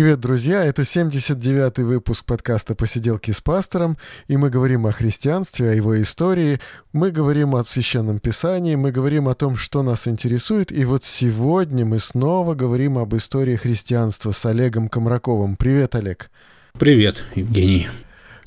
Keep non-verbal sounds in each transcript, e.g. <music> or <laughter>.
Привет, друзья! Это 79-й выпуск подкаста «Посиделки с пастором», и мы говорим о христианстве, о его истории, мы говорим о Священном Писании, мы говорим о том, что нас интересует, и вот сегодня мы снова говорим об истории христианства с Олегом Комраковым. Привет, Олег! Привет, Евгений!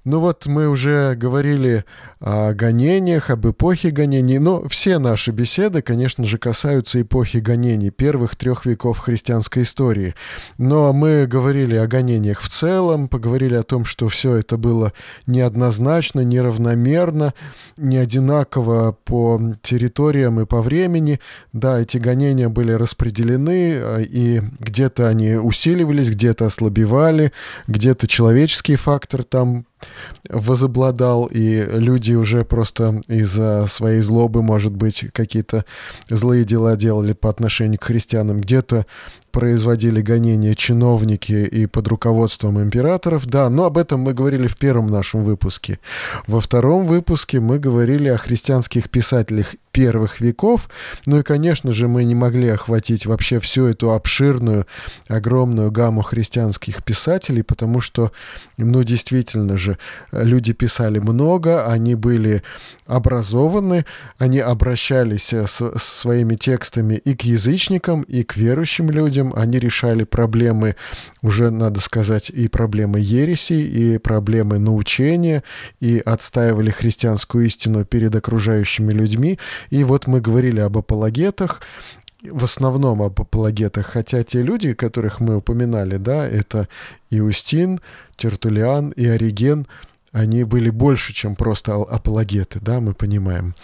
Ну вот мы уже говорили о гонениях, об эпохе гонений, но все наши беседы, конечно же, касаются эпохи гонений, первых трех веков христианской истории. Но мы говорили о гонениях в целом, поговорили о том, что все это было неоднозначно, неравномерно, не одинаково по территориям и по времени. Да, эти гонения были распределены, а, и где-то они усиливались, где-то ослабевали, где-то человеческий фактор там возобладал, и люди уже просто из-за своей злобы, может быть, какие-то злые дела делали по отношению к христианам. Где-то производили гонения чиновники и под руководством императоров. Да, но об этом мы говорили в первом нашем выпуске. Во втором выпуске мы говорили о христианских писателях первых веков. Ну и, конечно же, мы не могли охватить вообще всю эту обширную, огромную гамму христианских писателей, потому что, ну, действительно же, люди писали много, они были образованы, они обращались с своими текстами и к язычникам, и к верующим людям. Они решали проблемы, уже надо сказать, и проблемы ереси, и проблемы научения, и отстаивали христианскую истину перед окружающими людьми. И вот мы говорили об апологетах, в основном об апологетах, хотя те люди, которых мы упоминали, да, это Иустин, Тертулиан и Ориген, они были больше, чем просто апологеты, да, мы понимаем.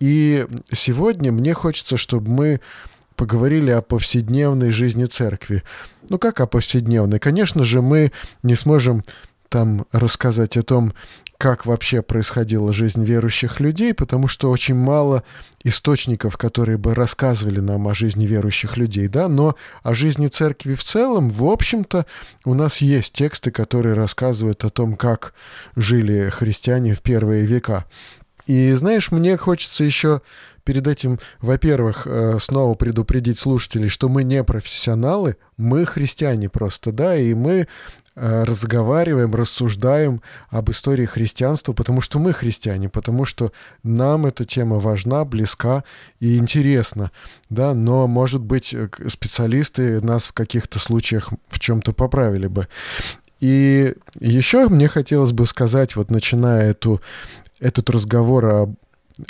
И сегодня мне хочется, чтобы мы поговорили о повседневной жизни церкви. Ну как о повседневной? Конечно же, мы не сможем там рассказать о том, как вообще происходила жизнь верующих людей, потому что очень мало источников, которые бы рассказывали нам о жизни верующих людей, да, но о жизни церкви в целом, в общем-то, у нас есть тексты, которые рассказывают о том, как жили христиане в первые века. И знаешь, мне хочется еще перед этим, во-первых, э, снова предупредить слушателей, что мы не профессионалы, мы христиане просто, да, и мы разговариваем, рассуждаем об истории христианства, потому что мы христиане, потому что нам эта тема важна, близка и интересна, да, но, может быть, э, специалисты нас в каких-то случаях в чем-то поправили бы. И еще мне хотелось бы сказать, вот начиная эту, этот разговор о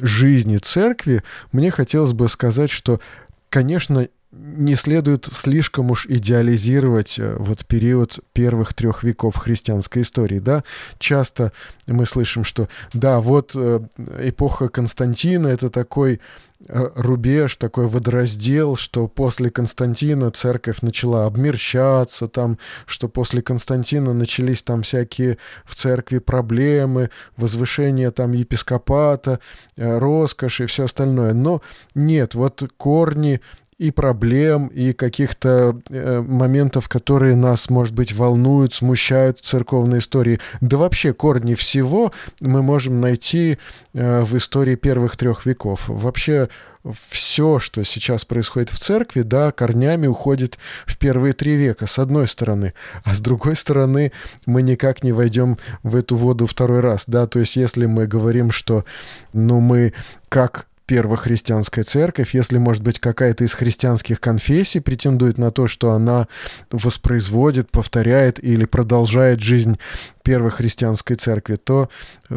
жизни церкви, мне хотелось бы сказать, что, конечно, не следует слишком уж идеализировать э, вот период первых трех веков христианской истории, да. Часто мы слышим, что да, вот э, эпоха Константина — это такой Э, рубеж, такой водораздел, что после Константина церковь начала обмерщаться, там, что после Константина начались там всякие в церкви проблемы, возвышение там епископата, роскошь и все остальное. Но нет, вот корни и проблем, и каких-то э, моментов, которые нас, может быть, волнуют, смущают в церковной истории. Да вообще корни всего мы можем найти э, в истории первых трех веков. Вообще все, что сейчас происходит в церкви, да, корнями уходит в первые три века, с одной стороны. А с другой стороны, мы никак не войдем в эту воду второй раз, да, то есть если мы говорим, что, ну, мы как первохристианская церковь, если, может быть, какая-то из христианских конфессий претендует на то, что она воспроизводит, повторяет или продолжает жизнь первой христианской церкви, то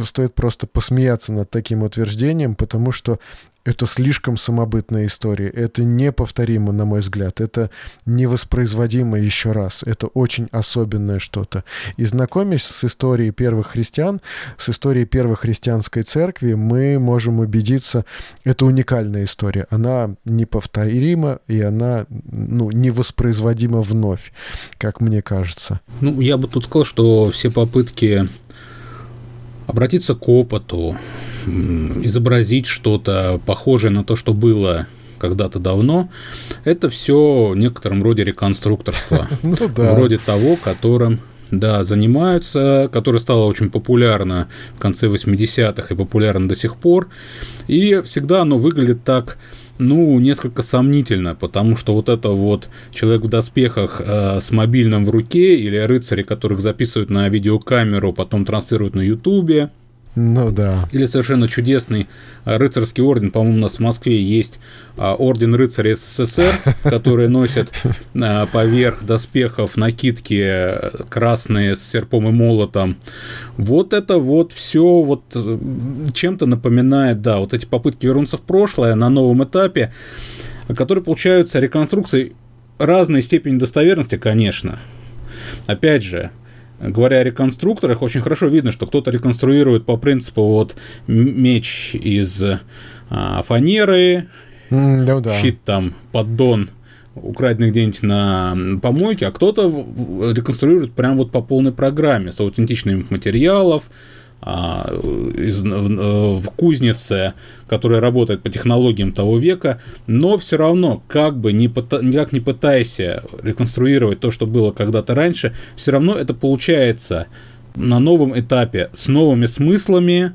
стоит просто посмеяться над таким утверждением, потому что это слишком самобытная история. Это неповторимо, на мой взгляд. Это невоспроизводимо еще раз. Это очень особенное что-то. И знакомясь с историей первых христиан, с историей первой христианской церкви, мы можем убедиться, это уникальная история. Она неповторима, и она ну, невоспроизводима вновь, как мне кажется. Ну, я бы тут сказал, что все попытки обратиться к опыту, изобразить что-то похожее на то, что было когда-то давно, это все в некотором роде реконструкторство. <laughs> Ну Вроде того, которым да, занимаются, которое стало очень популярно в конце 80-х и популярно до сих пор. И всегда оно выглядит так, ну, несколько сомнительно, потому что вот это вот человек в доспехах э, с мобильным в руке или рыцари, которых записывают на видеокамеру, потом транслируют на Ютубе, ну да. Или совершенно чудесный а, рыцарский орден, по-моему, у нас в Москве есть а, орден рыцаря СССР, <laughs> который носят а, поверх доспехов накидки э, красные с серпом и молотом. Вот это вот все вот э, чем-то напоминает, да, вот эти попытки вернуться в прошлое на новом этапе, которые получаются реконструкцией разной степени достоверности, конечно. Опять же, говоря о реконструкторах, очень хорошо видно, что кто-то реконструирует по принципу вот меч из а, фанеры, mm, да, да. щит там, поддон украденный где-нибудь на помойке, а кто-то реконструирует прям вот по полной программе с аутентичными материалов, из, в, в кузнице, которая работает по технологиям того века, но все равно, как бы не никак не пытайся реконструировать то, что было когда-то раньше, все равно это получается на новом этапе с новыми смыслами,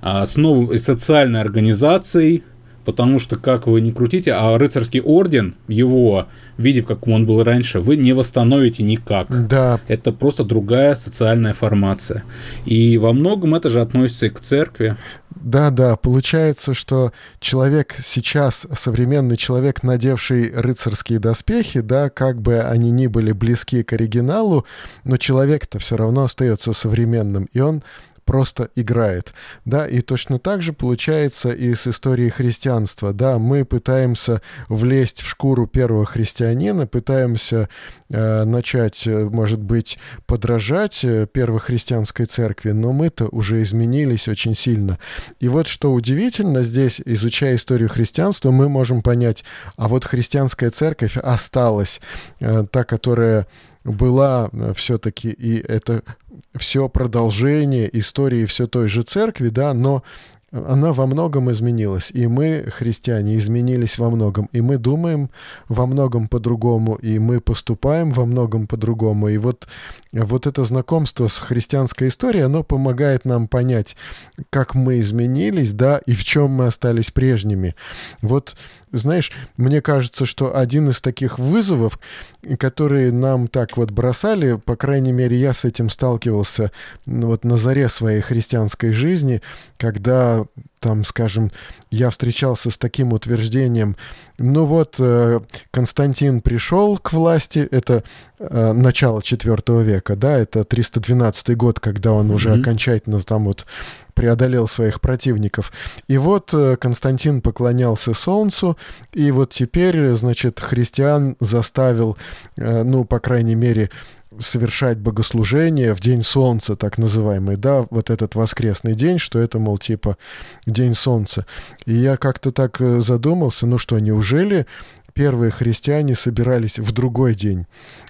а, с новой социальной организацией, потому что, как вы не крутите, а рыцарский орден, его виде, в каком он был раньше, вы не восстановите никак. Да. Это просто другая социальная формация. И во многом это же относится и к церкви. Да, да, получается, что человек сейчас, современный человек, надевший рыцарские доспехи, да, как бы они ни были близки к оригиналу, но человек-то все равно остается современным, и он просто играет. Да, и точно так же получается и с историей христианства. Да, мы пытаемся влезть в шкуру первого христианина, пытаемся э, начать, э, может быть, подражать э, первой христианской церкви, но мы-то уже изменились очень сильно. И вот что удивительно здесь, изучая историю христианства, мы можем понять, а вот христианская церковь осталась, э, та, которая была э, все-таки, и это все продолжение истории все той же церкви, да, но она во многом изменилась. И мы, христиане, изменились во многом. И мы думаем во многом по-другому, и мы поступаем во многом по-другому. И вот, вот это знакомство с христианской историей, оно помогает нам понять, как мы изменились, да, и в чем мы остались прежними. Вот знаешь, мне кажется, что один из таких вызовов, которые нам так вот бросали, по крайней мере, я с этим сталкивался вот на заре своей христианской жизни, когда там, скажем, я встречался с таким утверждением, ну вот э, Константин пришел к власти, это э, начало IV века, да, это 312 год, когда он mm-hmm. уже окончательно там вот преодолел своих противников. И вот э, Константин поклонялся солнцу, и вот теперь, значит, христиан заставил, ну, по крайней мере, совершать богослужение в день солнца, так называемый, да, вот этот воскресный день, что это, мол, типа день солнца. И я как-то так э, задумался, ну что, неужели первые христиане собирались в другой день?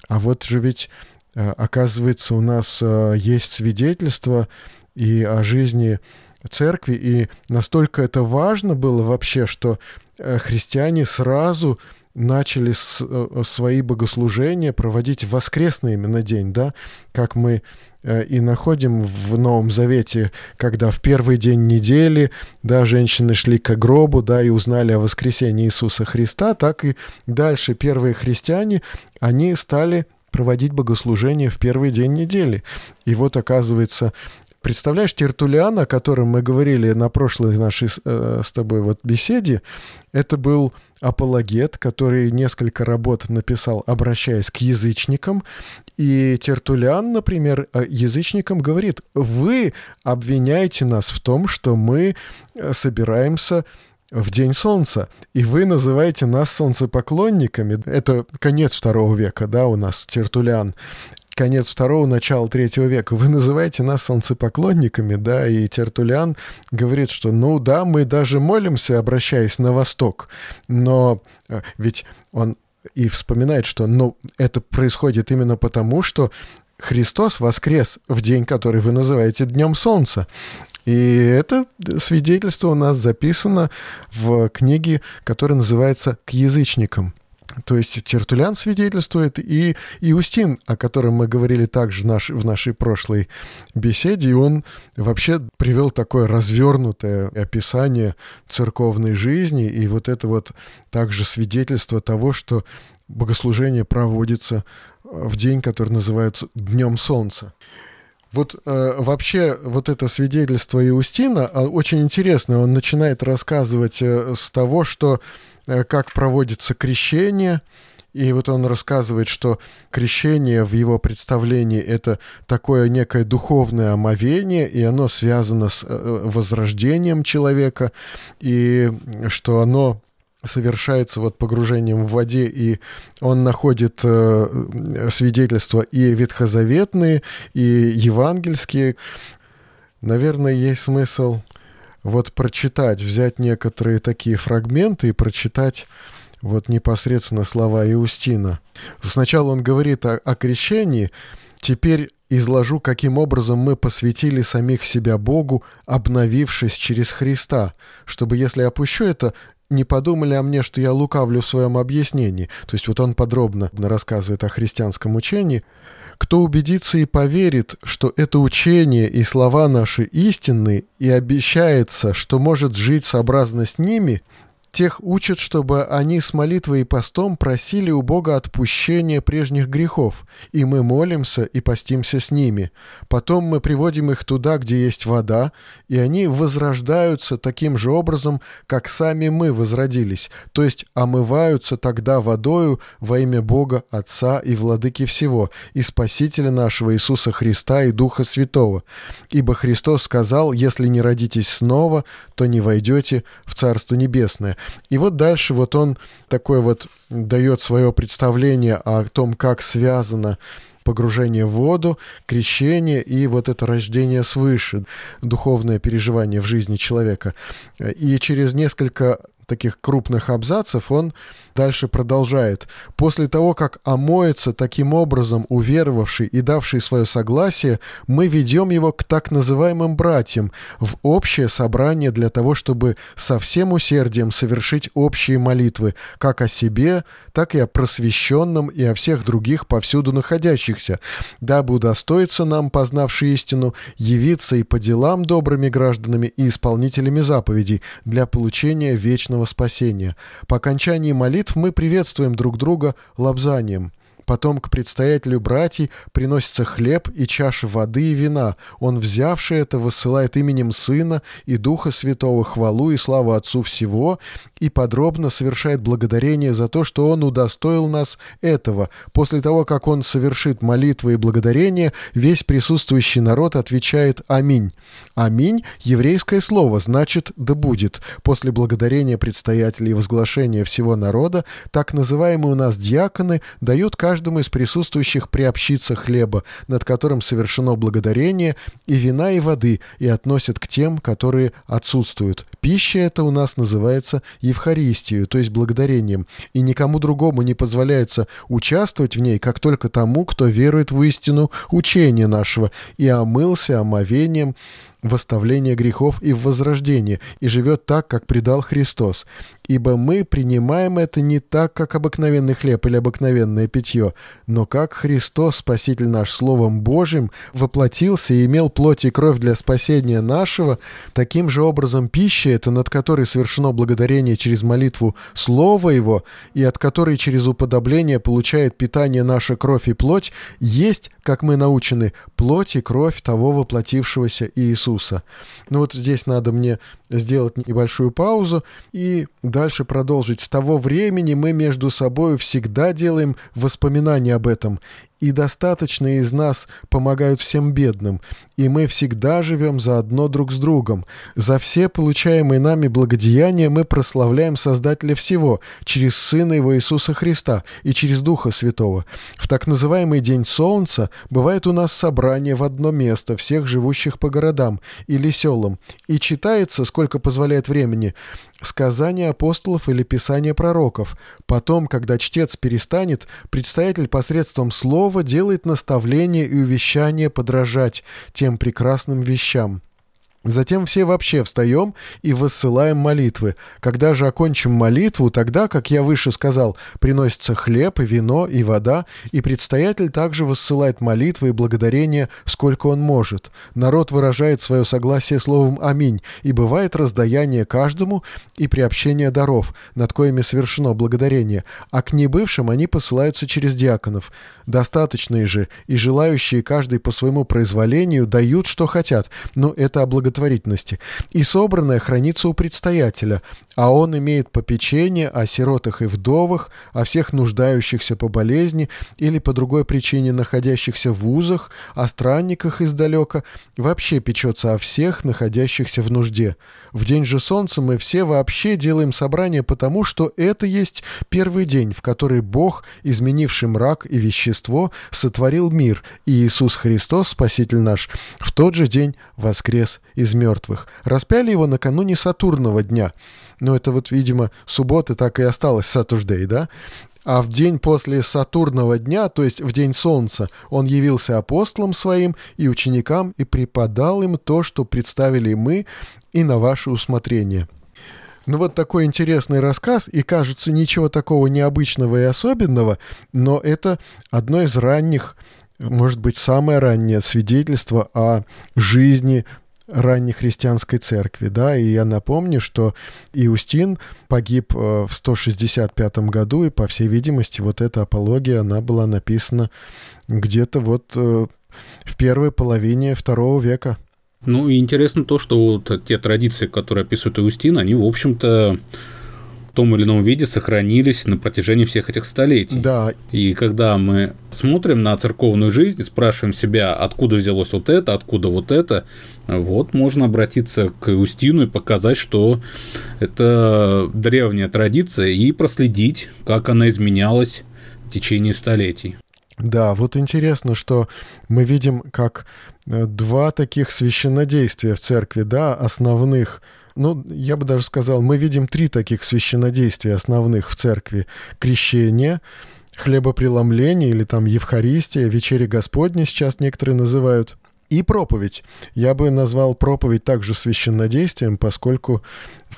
А вот же ведь, оказывается, у нас есть свидетельство и о жизни церкви, и настолько это важно было вообще, что э, христиане сразу начали с, э, свои богослужения проводить в воскресный именно день, да, как мы э, и находим в Новом Завете, когда в первый день недели, да, женщины шли к гробу, да, и узнали о воскресении Иисуса Христа, так и дальше первые христиане, они стали проводить богослужение в первый день недели. И вот, оказывается, Представляешь, Тертулиан, о котором мы говорили на прошлой нашей э, с тобой вот беседе, это был апологет, который несколько работ написал, обращаясь к язычникам. И Тертулиан, например, э, язычникам говорит, вы обвиняете нас в том, что мы э, собираемся в День Солнца, и вы называете нас солнцепоклонниками. Это конец второго века, да, у нас Тертулиан конец второго, начало третьего века. Вы называете нас солнцепоклонниками, да, и Тертулян говорит, что, ну да, мы даже молимся, обращаясь на восток, но э, ведь он и вспоминает, что ну, это происходит именно потому, что Христос воскрес в день, который вы называете Днем Солнца. И это свидетельство у нас записано в книге, которая называется «К язычникам». То есть Тертулян свидетельствует, и Иустин, о котором мы говорили также наш, в нашей прошлой беседе, и он вообще привел такое развернутое описание церковной жизни, и вот это вот также свидетельство того, что богослужение проводится в день, который называется Днем Солнца. Вот э, вообще вот это свидетельство Иустина а, очень интересно. Он начинает рассказывать э, с того, что э, как проводится крещение, и вот он рассказывает, что крещение в его представлении это такое некое духовное омовение, и оно связано с э, возрождением человека, и что оно совершается вот погружением в воде, и он находит э, свидетельства и ветхозаветные, и евангельские. Наверное, есть смысл вот прочитать, взять некоторые такие фрагменты и прочитать вот непосредственно слова Иустина. Сначала он говорит о, о крещении, теперь изложу, каким образом мы посвятили самих себя Богу, обновившись через Христа, чтобы, если опущу это, не подумали о мне, что я лукавлю в своем объяснении. То есть вот он подробно рассказывает о христианском учении. Кто убедится и поверит, что это учение и слова наши истинны, и обещается, что может жить сообразно с ними, Тех учат, чтобы они с молитвой и постом просили у Бога отпущения прежних грехов, и мы молимся и постимся с ними. Потом мы приводим их туда, где есть вода, и они возрождаются таким же образом, как сами мы возродились, то есть омываются тогда водою во имя Бога Отца и Владыки всего, и Спасителя нашего Иисуса Христа и Духа Святого. Ибо Христос сказал, если не родитесь снова, то не войдете в Царство Небесное. И вот дальше вот он такой вот дает свое представление о том, как связано погружение в воду, крещение и вот это рождение свыше, духовное переживание в жизни человека. И через несколько таких крупных абзацев он Дальше продолжает. «После того, как омоется таким образом уверовавший и давший свое согласие, мы ведем его к так называемым братьям в общее собрание для того, чтобы со всем усердием совершить общие молитвы, как о себе, так и о просвещенном и о всех других повсюду находящихся, дабы удостоиться нам, познавший истину, явиться и по делам добрыми гражданами и исполнителями заповедей для получения вечного спасения. По окончании молитв мы приветствуем друг друга лобзанием. Потом к предстоятелю братьей приносится хлеб и чаша воды и вина. Он, взявший это, высылает именем Сына и Духа Святого хвалу и славу Отцу всего и подробно совершает благодарение за то, что Он удостоил нас этого. После того, как Он совершит молитвы и благодарение, весь присутствующий народ отвечает «Аминь». «Аминь» — еврейское слово, значит «да будет». После благодарения предстоятелей и возглашения всего народа, так называемые у нас диаконы дают каждому каждому из присутствующих приобщиться хлеба, над которым совершено благодарение, и вина, и воды, и относят к тем, которые отсутствуют. Пища эта у нас называется Евхаристию, то есть благодарением, и никому другому не позволяется участвовать в ней, как только тому, кто верует в истину учения нашего, и омылся омовением, в оставление грехов и в возрождение, и живет так, как предал Христос. Ибо мы принимаем это не так, как обыкновенный хлеб или обыкновенное питье, но как Христос, Спаситель наш, Словом Божьим, воплотился и имел плоть и кровь для спасения нашего, таким же образом пища это, над которой совершено благодарение через молитву Слова Его, и от которой через уподобление получает питание наша кровь и плоть, есть, как мы научены, плоть и кровь того воплотившегося Иисуса. Ну вот здесь надо мне сделать небольшую паузу и дальше продолжить. С того времени мы между собой всегда делаем воспоминания об этом, и достаточно из нас помогают всем бедным, и мы всегда живем заодно друг с другом. За все получаемые нами благодеяния мы прославляем Создателя всего через Сына Его Иисуса Христа и через Духа Святого. В так называемый День Солнца бывает у нас собрание в одно место всех живущих по городам или селам, и читается, сколько позволяет времени, сказания апостолов или писания пророков. Потом, когда чтец перестанет, предстоятель посредством слова делает наставление и увещание подражать тем прекрасным вещам. Затем все вообще встаем и высылаем молитвы. Когда же окончим молитву, тогда, как я выше сказал, приносится хлеб и вино и вода, и предстоятель также высылает молитвы и благодарения, сколько он может. Народ выражает свое согласие словом «Аминь», и бывает раздаяние каждому и приобщение даров, над коими совершено благодарение, а к небывшим они посылаются через диаконов. Достаточные же и желающие каждый по своему произволению дают, что хотят, но это о благотворительности. И собранное хранится у предстоятеля, а он имеет попечение о сиротах и вдовах, о всех нуждающихся по болезни или по другой причине находящихся в вузах, о странниках издалека, вообще печется о всех находящихся в нужде. В день же солнца мы все вообще делаем собрание потому, что это есть первый день, в который Бог, изменивший мрак и вещество, сотворил мир, и Иисус Христос, Спаситель наш, в тот же день воскрес из мертвых. Распяли его накануне Сатурного дня. Но это вот, видимо, суббота так и осталась Сатурдей, да? А в день после Сатурного дня, то есть в день Солнца, он явился апостолам своим и ученикам и преподал им то, что представили мы и на ваше усмотрение. Ну вот такой интересный рассказ, и кажется ничего такого необычного и особенного, но это одно из ранних, может быть, самое раннее свидетельство о жизни ранней христианской церкви, да, и я напомню, что Иустин погиб э, в 165 году, и, по всей видимости, вот эта апология, она была написана где-то вот э, в первой половине второго века. Ну и интересно то, что вот те традиции, которые описывает Иустин, они, в общем-то, том или ином виде сохранились на протяжении всех этих столетий. Да. И когда мы смотрим на церковную жизнь спрашиваем себя, откуда взялось вот это, откуда вот это, вот можно обратиться к Устину и показать, что это древняя традиция, и проследить, как она изменялась в течение столетий. Да, вот интересно, что мы видим, как э, два таких священнодействия в церкви, да, основных – ну, я бы даже сказал, мы видим три таких священнодействия основных в церкви. Крещение, хлебопреломление или там Евхаристия, вечери Господни сейчас некоторые называют. И проповедь. Я бы назвал проповедь также священнодействием, поскольку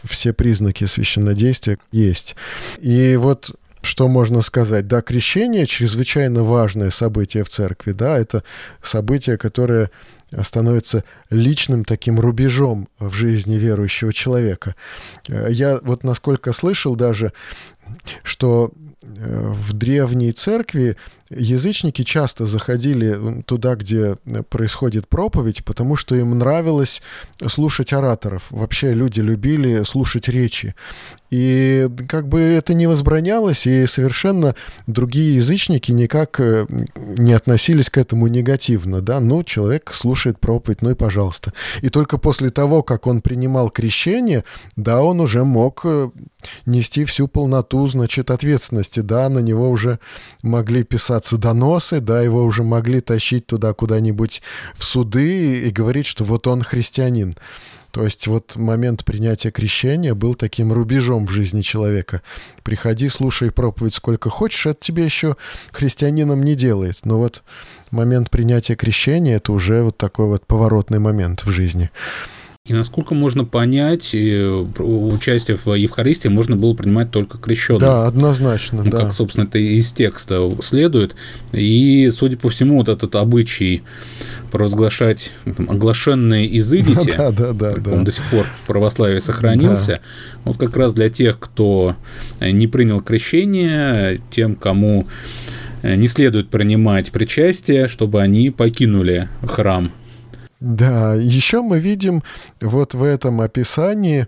все признаки священнодействия есть. И вот что можно сказать? Да, крещение чрезвычайно важное событие в церкви, да, это событие, которое становится личным таким рубежом в жизни верующего человека. Э, я вот насколько слышал даже, что э, в древней церкви язычники часто заходили туда, где происходит проповедь, потому что им нравилось слушать ораторов. Вообще люди любили слушать речи. И как бы это не возбранялось, и совершенно другие язычники никак э, не относились к этому негативно, да, ну, человек слушает проповедь, ну и пожалуйста. И только после того, как он принимал крещение, да, он уже мог э, нести всю полноту, значит, ответственности, да, на него уже могли писаться доносы, да, его уже могли тащить туда куда-нибудь в суды и говорить, что вот он христианин. То есть вот момент принятия крещения был таким рубежом в жизни человека. Приходи, слушай проповедь сколько хочешь, это тебе еще христианином не делает. Но вот момент принятия крещения — это уже вот такой вот поворотный момент в жизни. И насколько можно понять, участие в Евхаристии можно было принимать только крещенным. Да, однозначно, ну, да. Как, собственно, это из текста следует. И, судя по всему, вот этот обычай провозглашать оглашенные изыдите, <laughs> да, да, да, да. он до сих пор в православии сохранился, да. вот как раз для тех, кто не принял крещение, тем, кому не следует принимать причастие, чтобы они покинули храм да, еще мы видим вот в этом описании,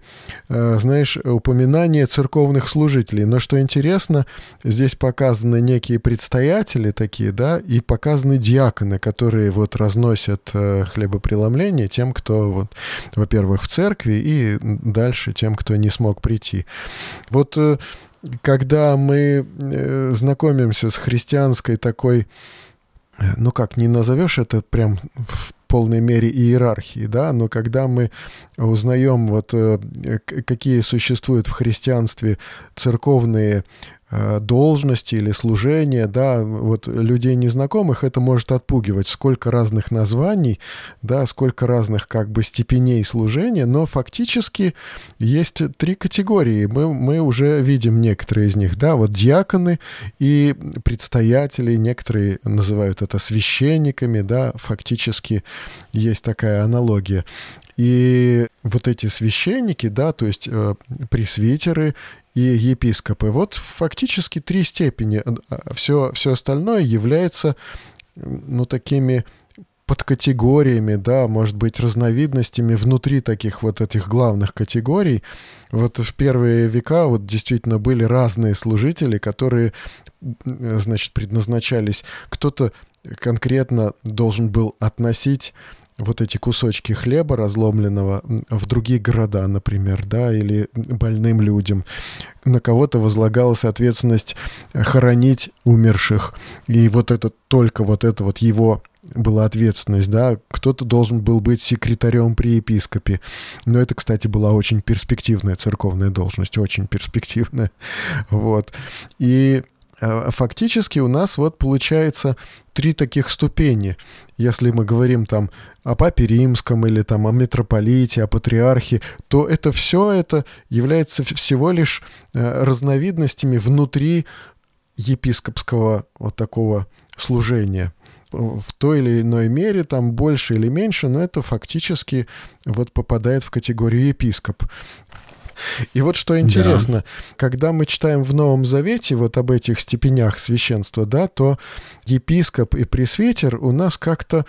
э, знаешь, упоминание церковных служителей. Но что интересно, здесь показаны некие предстоятели такие, да, и показаны диаконы, которые вот разносят э, хлебопреломление тем, кто, вот, во-первых, в церкви, и дальше тем, кто не смог прийти. Вот э, когда мы знакомимся с христианской такой ну как, не назовешь это прям полной мере иерархии, да, но когда мы узнаем вот какие существуют в христианстве церковные Э, должности или служения, да, вот людей незнакомых это может отпугивать, сколько разных названий, да, сколько разных как бы степеней служения, но фактически есть три категории, мы, мы уже видим некоторые из них, да, вот диаконы и предстоятели, некоторые называют это священниками, да, фактически есть такая аналогия. И вот эти священники, да, то есть э, пресвитеры и епископы. Вот фактически три степени. Все, все остальное является ну, такими подкатегориями, да, может быть, разновидностями внутри таких вот этих главных категорий. Вот в первые века вот действительно были разные служители, которые, значит, предназначались. Кто-то конкретно должен был относить вот эти кусочки хлеба разломленного в другие города, например, да, или больным людям. На кого-то возлагалась ответственность хоронить умерших. И вот это только вот это вот его была ответственность, да, кто-то должен был быть секретарем при епископе. Но это, кстати, была очень перспективная церковная должность, очень перспективная. <laughs> Вот. И фактически у нас вот получается три таких ступени. Если мы говорим там о папе римском или там о митрополите, о патриархе, то это все это является всего лишь э, разновидностями внутри епископского вот такого служения в той или иной мере, там больше или меньше, но это фактически вот попадает в категорию епископ. <laughs> И вот что интересно, да. когда мы читаем в Новом Завете вот об этих степенях священства, да, то епископ и пресвитер у нас как-то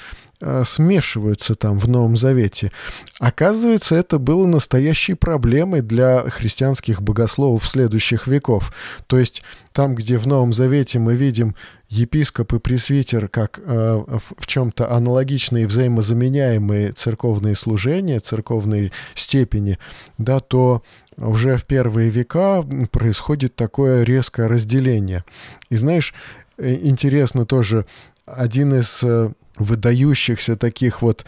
смешиваются там в Новом Завете. Оказывается, это было настоящей проблемой для христианских богословов следующих веков. То есть там, где в Новом Завете мы видим епископ и пресвитер как э, в чем-то аналогичные взаимозаменяемые церковные служения, церковные степени, да, то уже в первые века происходит такое резкое разделение. И знаешь, э, интересно тоже, один из э, выдающихся таких вот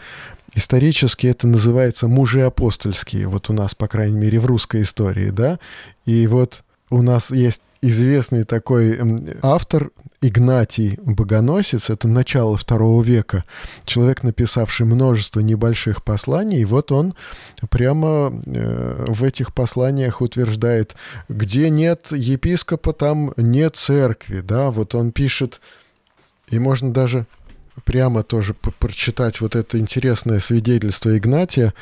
Исторически это называется мужи апостольские, вот у нас, по крайней мере, в русской истории, да, и вот у нас есть известный такой автор Игнатий Богоносец, это начало второго века, человек, написавший множество небольших посланий, и вот он прямо э, в этих посланиях утверждает, где нет епископа, там нет церкви, да, вот он пишет, и можно даже прямо тоже прочитать вот это интересное свидетельство Игнатия.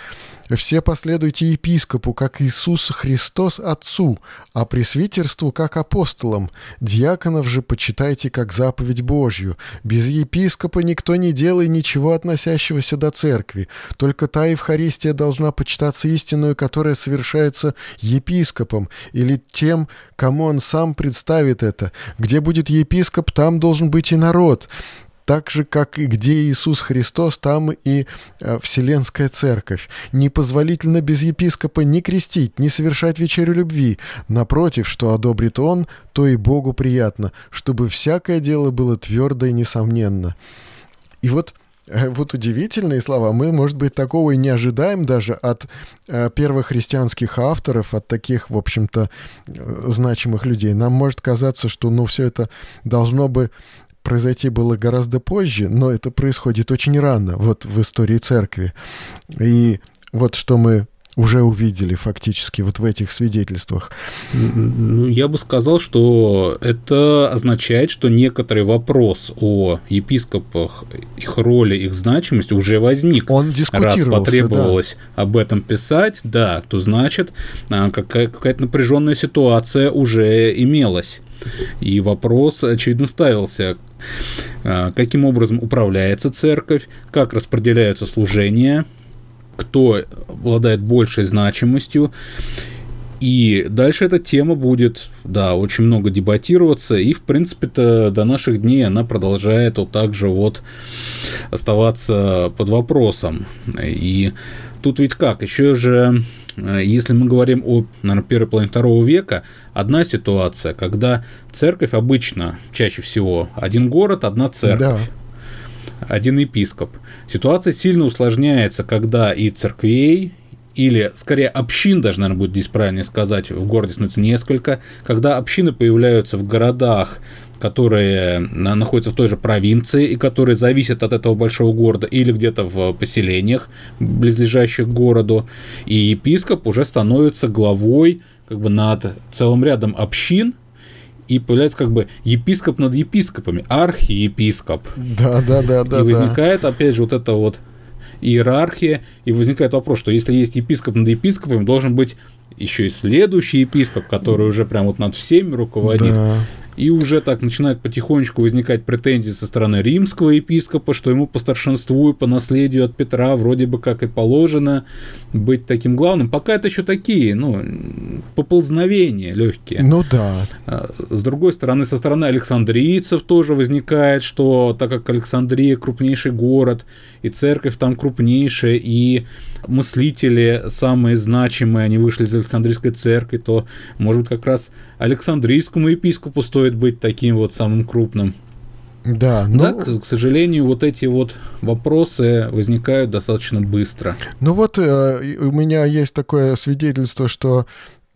«Все последуйте епископу, как Иисус Христос Отцу, а пресвитерству, как апостолам. Диаконов же почитайте, как заповедь Божью. Без епископа никто не делай ничего, относящегося до церкви. Только та Евхаристия должна почитаться истинную, которая совершается епископом или тем, кому он сам представит это. Где будет епископ, там должен быть и народ так же, как и где Иисус Христос, там и э, Вселенская Церковь. Непозволительно без епископа ни крестить, ни совершать вечерю любви. Напротив, что одобрит Он, то и Богу приятно, чтобы всякое дело было твердо и несомненно. И вот э, вот удивительные слова. Мы, может быть, такого и не ожидаем даже от э, первых христианских авторов, от таких, в общем-то, значимых людей. Нам может казаться, что, ну, все это должно бы произойти было гораздо позже, но это происходит очень рано, вот в истории церкви. И вот что мы уже увидели фактически вот в этих свидетельствах? Ну, я бы сказал, что это означает, что некоторый вопрос о епископах, их роли, их значимости уже возник. Он дискутировался, Раз потребовалось да. об этом писать, да, то значит а, какая-то напряженная ситуация уже имелась. И вопрос, очевидно, ставился, а, каким образом управляется церковь, как распределяются служения, кто обладает большей значимостью. И дальше эта тема будет, да, очень много дебатироваться, и, в принципе-то, до наших дней она продолжает вот так же вот оставаться под вопросом. И тут ведь как, еще же Э, если мы говорим о, наверное, первой половине второго века, одна ситуация, когда церковь обычно, чаще всего, один город, одна церковь. Да. Один епископ. Ситуация сильно усложняется, когда и церквей, или, скорее, общин, даже, наверное, будет здесь правильнее сказать, в городе становится несколько, когда общины появляются в городах, которые находятся в той же провинции и которые зависят от этого большого города или где-то в поселениях, близлежащих к городу, и епископ уже становится главой как бы над целым рядом общин, и появляется как бы епископ над епископами, архиепископ. Да, да, да, да. И возникает, да. опять же, вот это вот иерархия, и возникает вопрос, что если есть епископ над епископом, должен быть еще и следующий епископ, который уже прям вот над всеми руководит. Да. И уже так начинают потихонечку возникать претензии со стороны римского епископа, что ему по старшинству и по наследию от Петра вроде бы как и положено быть таким главным. Пока это еще такие, ну, поползновения легкие. Ну да. А, с другой стороны, со стороны александрийцев тоже возникает, что так как Александрия крупнейший город, и церковь там крупнейшая, и мыслители самые значимые, они вышли из Александрийской церкви, то, может быть, как раз Александрийскому епископу стоит быть таким вот самым крупным. Да, но... Да, к, к сожалению, вот эти вот вопросы возникают достаточно быстро. Ну вот э, у меня есть такое свидетельство, что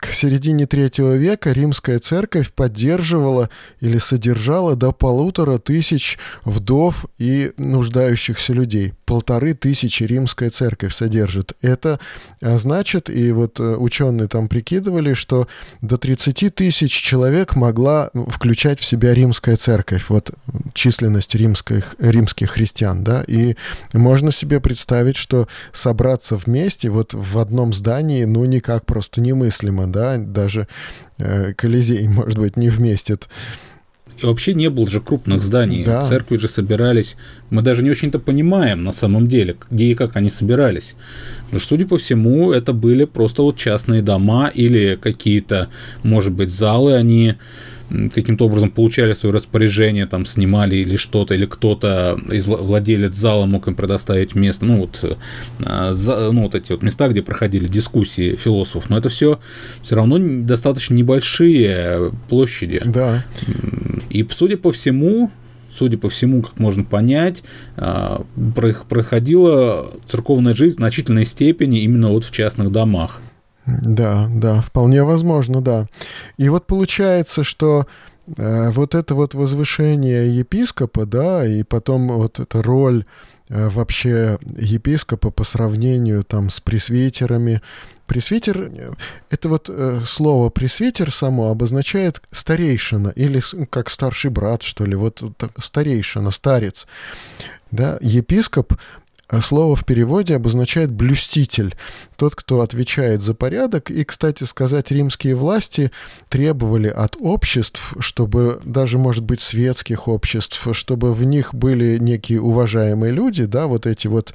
к середине третьего века римская церковь поддерживала или содержала до полутора тысяч вдов и нуждающихся людей. Полторы тысячи римская церковь содержит. Это а, значит, и вот э, ученые там прикидывали, что до 30 тысяч человек могла включать в себя римская церковь, вот численность римских, римских христиан, да, и можно себе представить, что собраться вместе вот в одном здании, ну, никак просто немыслимо, да, даже э, Колизей, <laughs> может быть, не вместит. И вообще не было же крупных зданий. Да. Церкви же собирались. Мы даже не очень-то понимаем на самом деле, где и как они собирались. Но, судя по всему, это были просто вот частные дома или какие-то, может быть, залы они каким-то образом получали свое распоряжение, там снимали или что-то, или кто-то из владелец зала мог им предоставить место, ну вот, а, за, ну, вот эти вот места, где проходили дискуссии философов, но это все все равно достаточно небольшие площади. Да. И, судя по всему, судя по всему, как можно понять, а, проходила церковная жизнь в значительной степени именно вот в частных домах. Да, да, вполне возможно, да. И вот получается, что э, вот это вот возвышение епископа, да, и потом вот эта роль э, вообще епископа по сравнению там с пресвитерами. Пресвитер, э, это вот э, слово пресвитер само обозначает старейшина или как старший брат, что ли, вот старейшина, старец. Да, епископ слово в переводе обозначает «блюститель», тот, кто отвечает за порядок. И, кстати сказать, римские власти требовали от обществ, чтобы, даже, может быть, светских обществ, чтобы в них были некие уважаемые люди, да, вот эти вот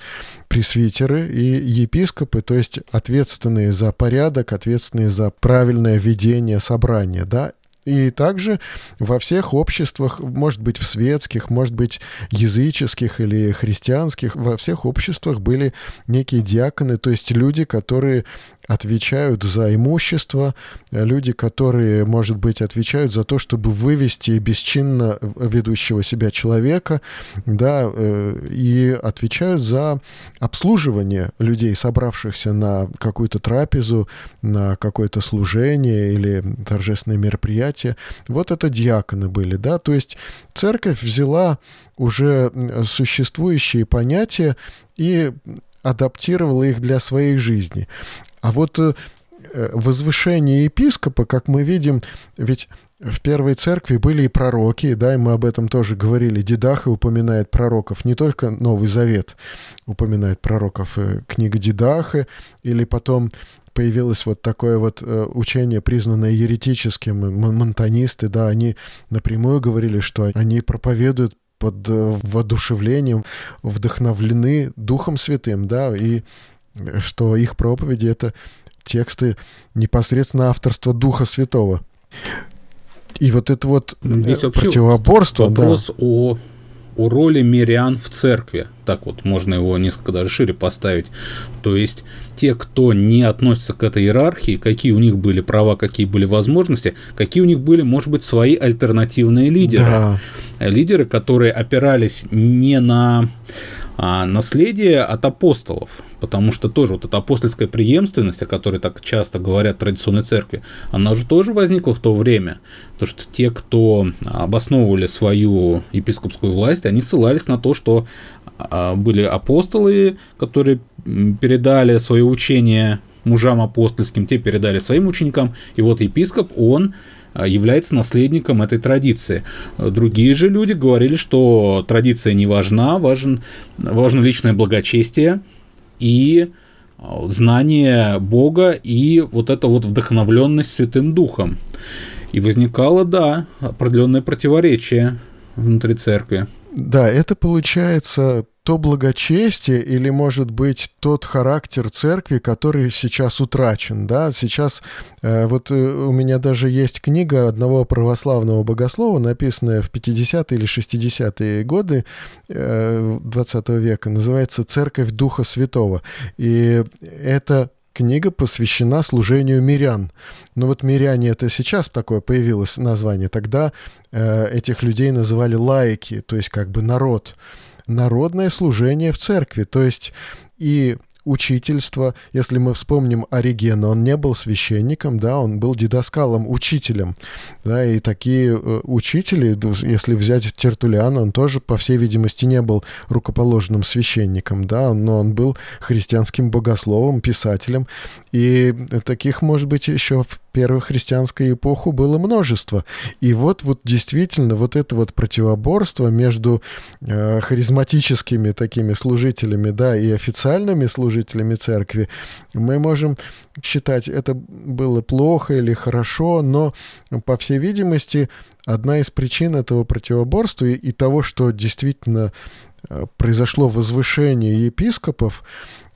пресвитеры и епископы, то есть ответственные за порядок, ответственные за правильное ведение собрания, да, и также во всех обществах, может быть, в светских, может быть, языческих или христианских, во всех обществах были некие диаконы, то есть люди, которые отвечают за имущество, люди, которые, может быть, отвечают за то, чтобы вывести бесчинно ведущего себя человека, да, э, и отвечают за обслуживание людей, собравшихся на какую-то трапезу, на какое-то служение или торжественное мероприятие. Вот это диаконы были, да, то есть церковь взяла уже существующие понятия и адаптировала их для своей жизни. А вот э, возвышение епископа, как мы видим, ведь в первой церкви были и пророки, да, и мы об этом тоже говорили. Дидаха упоминает пророков, не только Новый Завет упоминает пророков, э, книга Дидаха, или потом появилось вот такое вот э, учение, признанное еретическим, монтанисты, да, они напрямую говорили, что они проповедуют под воодушевлением, вдохновлены Духом Святым, да, и что их проповеди — это тексты непосредственно авторства Духа Святого. И вот это вот Здесь противоборство... Вопрос да. о, о роли мирян в церкви. Так вот, можно его несколько даже шире поставить. То есть, те, кто не относится к этой иерархии, какие у них были права, какие были возможности, какие у них были, может быть, свои альтернативные лидеры. Да. лидеры, которые опирались не на а наследие от апостолов, потому что тоже вот эта апостольская преемственность, о которой так часто говорят в традиционной церкви, она же тоже возникла в то время, потому что те, кто обосновывали свою епископскую власть, они ссылались на то, что а, были апостолы, которые передали свое учение мужам апостольским, те передали своим ученикам, и вот епископ, он является наследником этой традиции. Другие же люди говорили, что традиция не важна, важен, важно личное благочестие и а, знание Бога и вот эта вот вдохновленность Святым Духом. И возникало, да, определенное противоречие внутри церкви. Да, это получается то благочестие или, может быть, тот характер церкви, который сейчас утрачен, да, сейчас э, вот э, у меня даже есть книга одного православного богослова, написанная в 50-е или 60-е годы э, 20 века, называется «Церковь Духа Святого», и это книга посвящена служению мирян. Ну вот миряне это сейчас такое появилось название. Тогда э, этих людей называли лайки, то есть как бы народ народное служение в церкви. То есть и учительство. Если мы вспомним Оригена, он не был священником, да, он был дидаскалом, учителем. Да, и такие э, учители, если взять Тертулиана, он тоже, по всей видимости, не был рукоположенным священником, да, но он был христианским богословом, писателем. И таких, может быть, еще христианскую эпоху было множество. И вот, вот действительно вот это вот противоборство между э, харизматическими такими служителями, да, и официальными служителями церкви, мы можем считать, это было плохо или хорошо, но, по всей видимости, одна из причин этого противоборства и, и того, что действительно э, произошло возвышение епископов,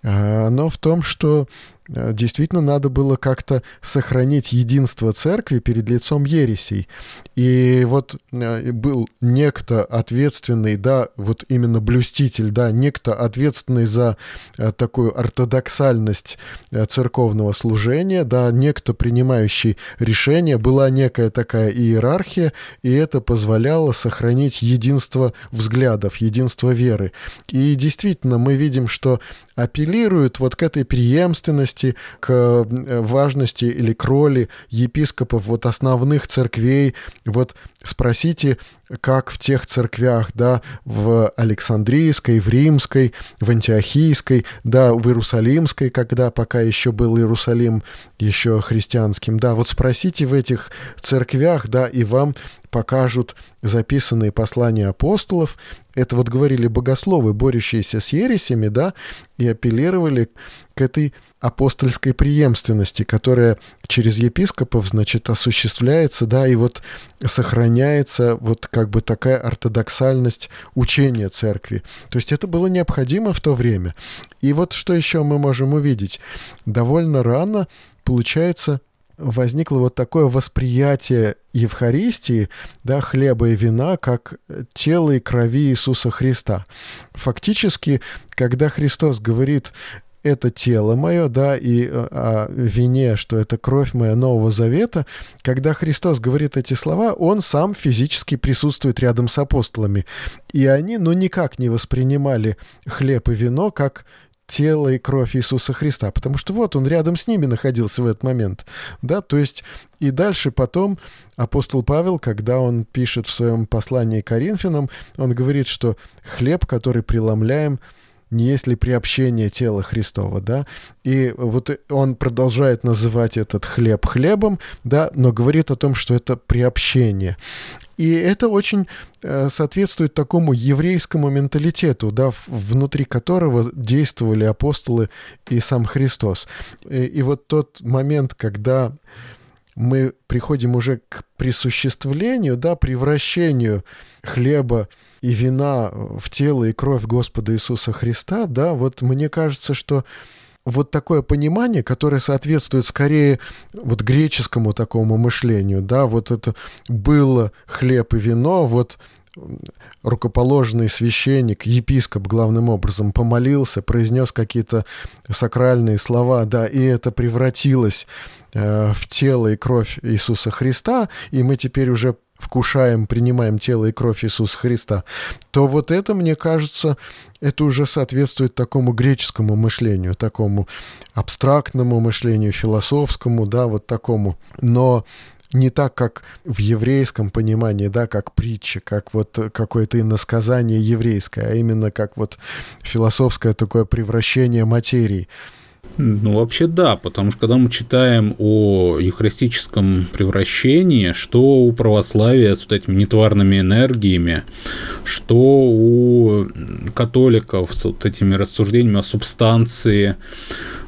э, оно в том, что действительно надо было как-то сохранить единство церкви перед лицом ересей. И вот э, был некто ответственный, да, вот именно блюститель, да, некто ответственный за э, такую ортодоксальность церковного служения, да, некто принимающий решения, была некая такая иерархия, и это позволяло сохранить единство взглядов, единство веры. И действительно мы видим, что апеллируют вот к этой преемственности, к э, важности или к роли епископов вот основных церквей. Вот спросите, как в тех церквях, да, в Александрийской, в Римской, в Антиохийской, да, в Иерусалимской, когда пока еще был Иерусалим еще христианским, да, вот спросите в этих церквях, да, и вам покажут записанные послания апостолов. Это вот говорили богословы, борющиеся с ересями, да, и апеллировали к этой апостольской преемственности, которая через епископов, значит, осуществляется, да, и вот сохраняется вот как бы такая ортодоксальность учения церкви. То есть это было необходимо в то время. И вот что еще мы можем увидеть. Довольно рано, получается, возникло вот такое восприятие Евхаристии, да, хлеба и вина, как тело и крови Иисуса Христа. Фактически, когда Христос говорит это тело мое, да, и о вине, что это кровь моя Нового Завета, когда Христос говорит эти слова, Он сам физически присутствует рядом с апостолами. И они, ну, никак не воспринимали хлеб и вино как тело и кровь Иисуса Христа, потому что вот он рядом с ними находился в этот момент, да, то есть и дальше потом апостол Павел, когда он пишет в своем послании Коринфянам, он говорит, что хлеб, который преломляем, не есть ли приобщение тела Христова, да, и вот он продолжает называть этот хлеб хлебом, да, но говорит о том, что это приобщение. И это очень э, соответствует такому еврейскому менталитету, да, внутри которого действовали апостолы и сам Христос. И, и вот тот момент, когда мы приходим уже к присуществлению, да, превращению хлеба и вина в тело и кровь Господа Иисуса Христа, да, вот мне кажется, что вот такое понимание, которое соответствует скорее вот греческому такому мышлению, да, вот это было хлеб и вино, вот рукоположенный священник, епископ главным образом, помолился, произнес какие-то сакральные слова, да, и это превратилось в тело и кровь Иисуса Христа, и мы теперь уже вкушаем, принимаем тело и кровь Иисуса Христа, то вот это, мне кажется, это уже соответствует такому греческому мышлению, такому абстрактному мышлению, философскому, да, вот такому. Но не так, как в еврейском понимании, да, как притча, как вот какое-то иносказание еврейское, а именно как вот философское такое превращение материи. Ну, вообще да, потому что когда мы читаем о евхаристическом превращении, что у православия с вот этими нетварными энергиями, что у католиков с вот этими рассуждениями о субстанции,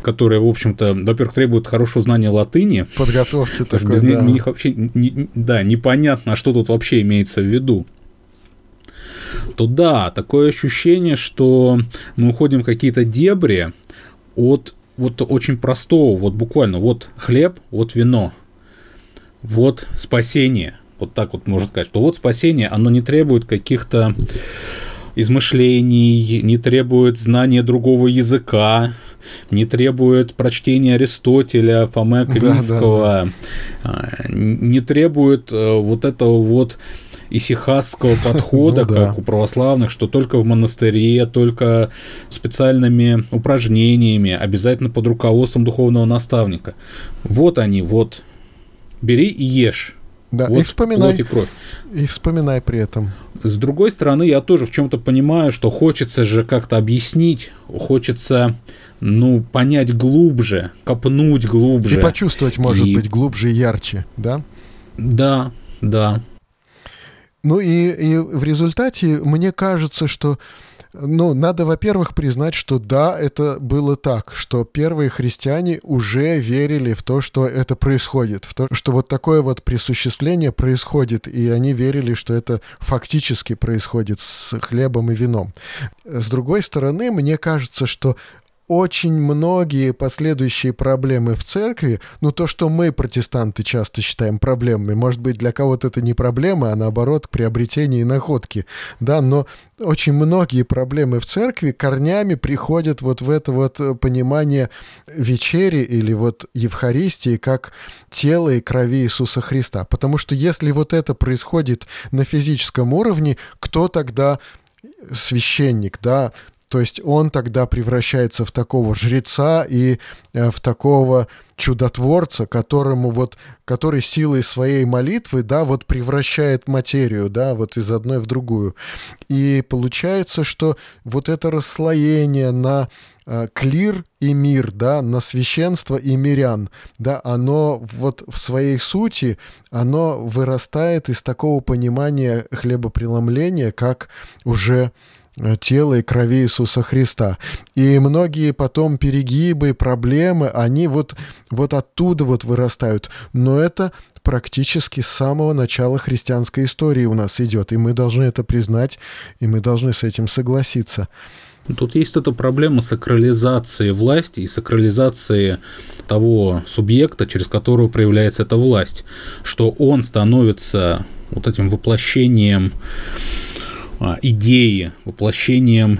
которые, в общем-то, во-первых, требуют хорошего знания латыни. Подготовки такой, без да. них вообще, не, да, непонятно, что тут вообще имеется в виду то да, такое ощущение, что мы уходим в какие-то дебри от вот очень простого, вот буквально, вот хлеб, вот вино, вот спасение. Вот так вот можно сказать, что вот спасение, оно не требует каких-то измышлений, не требует знания другого языка, не требует прочтения Аристотеля, Фоме Аквинского, да, да, да. не требует э, вот этого вот исихасского <laughs> подхода, ну, как да. у православных, что только в монастыре, только специальными упражнениями, обязательно под руководством духовного наставника. Вот они, вот. Бери и ешь. Да, вот и вспоминай. И, кровь. и вспоминай при этом. С другой стороны, я тоже в чем-то понимаю, что хочется же как-то объяснить, хочется, ну, понять глубже, копнуть глубже. И почувствовать, может и... быть, глубже и ярче, да? Да, да. Ну и, и в результате мне кажется, что ну, надо, во-первых, признать, что да, это было так, что первые христиане уже верили в то, что это происходит, в то, что вот такое вот присуществление происходит, и они верили, что это фактически происходит с хлебом и вином. С другой стороны, мне кажется, что очень многие последующие проблемы в церкви, ну то, что мы, протестанты, часто считаем проблемами, может быть, для кого-то это не проблема, а наоборот, приобретение и находки, да, но очень многие проблемы в церкви корнями приходят вот в это вот понимание вечери или вот Евхаристии как тела и крови Иисуса Христа. Потому что если вот это происходит на физическом уровне, кто тогда священник, да, то есть он тогда превращается в такого жреца и э, в такого чудотворца, которому вот, который силой своей молитвы, да, вот превращает материю, да, вот из одной в другую. И получается, что вот это расслоение на э, клир и мир, да, на священство и мирян, да, оно вот в своей сути, оно вырастает из такого понимания хлебопреломления, как уже тела и крови Иисуса Христа. И многие потом перегибы, проблемы, они вот, вот оттуда вот вырастают. Но это практически с самого начала христианской истории у нас идет, и мы должны это признать, и мы должны с этим согласиться. Тут есть эта проблема сакрализации власти и сакрализации того субъекта, через которого проявляется эта власть, что он становится вот этим воплощением идеи, воплощением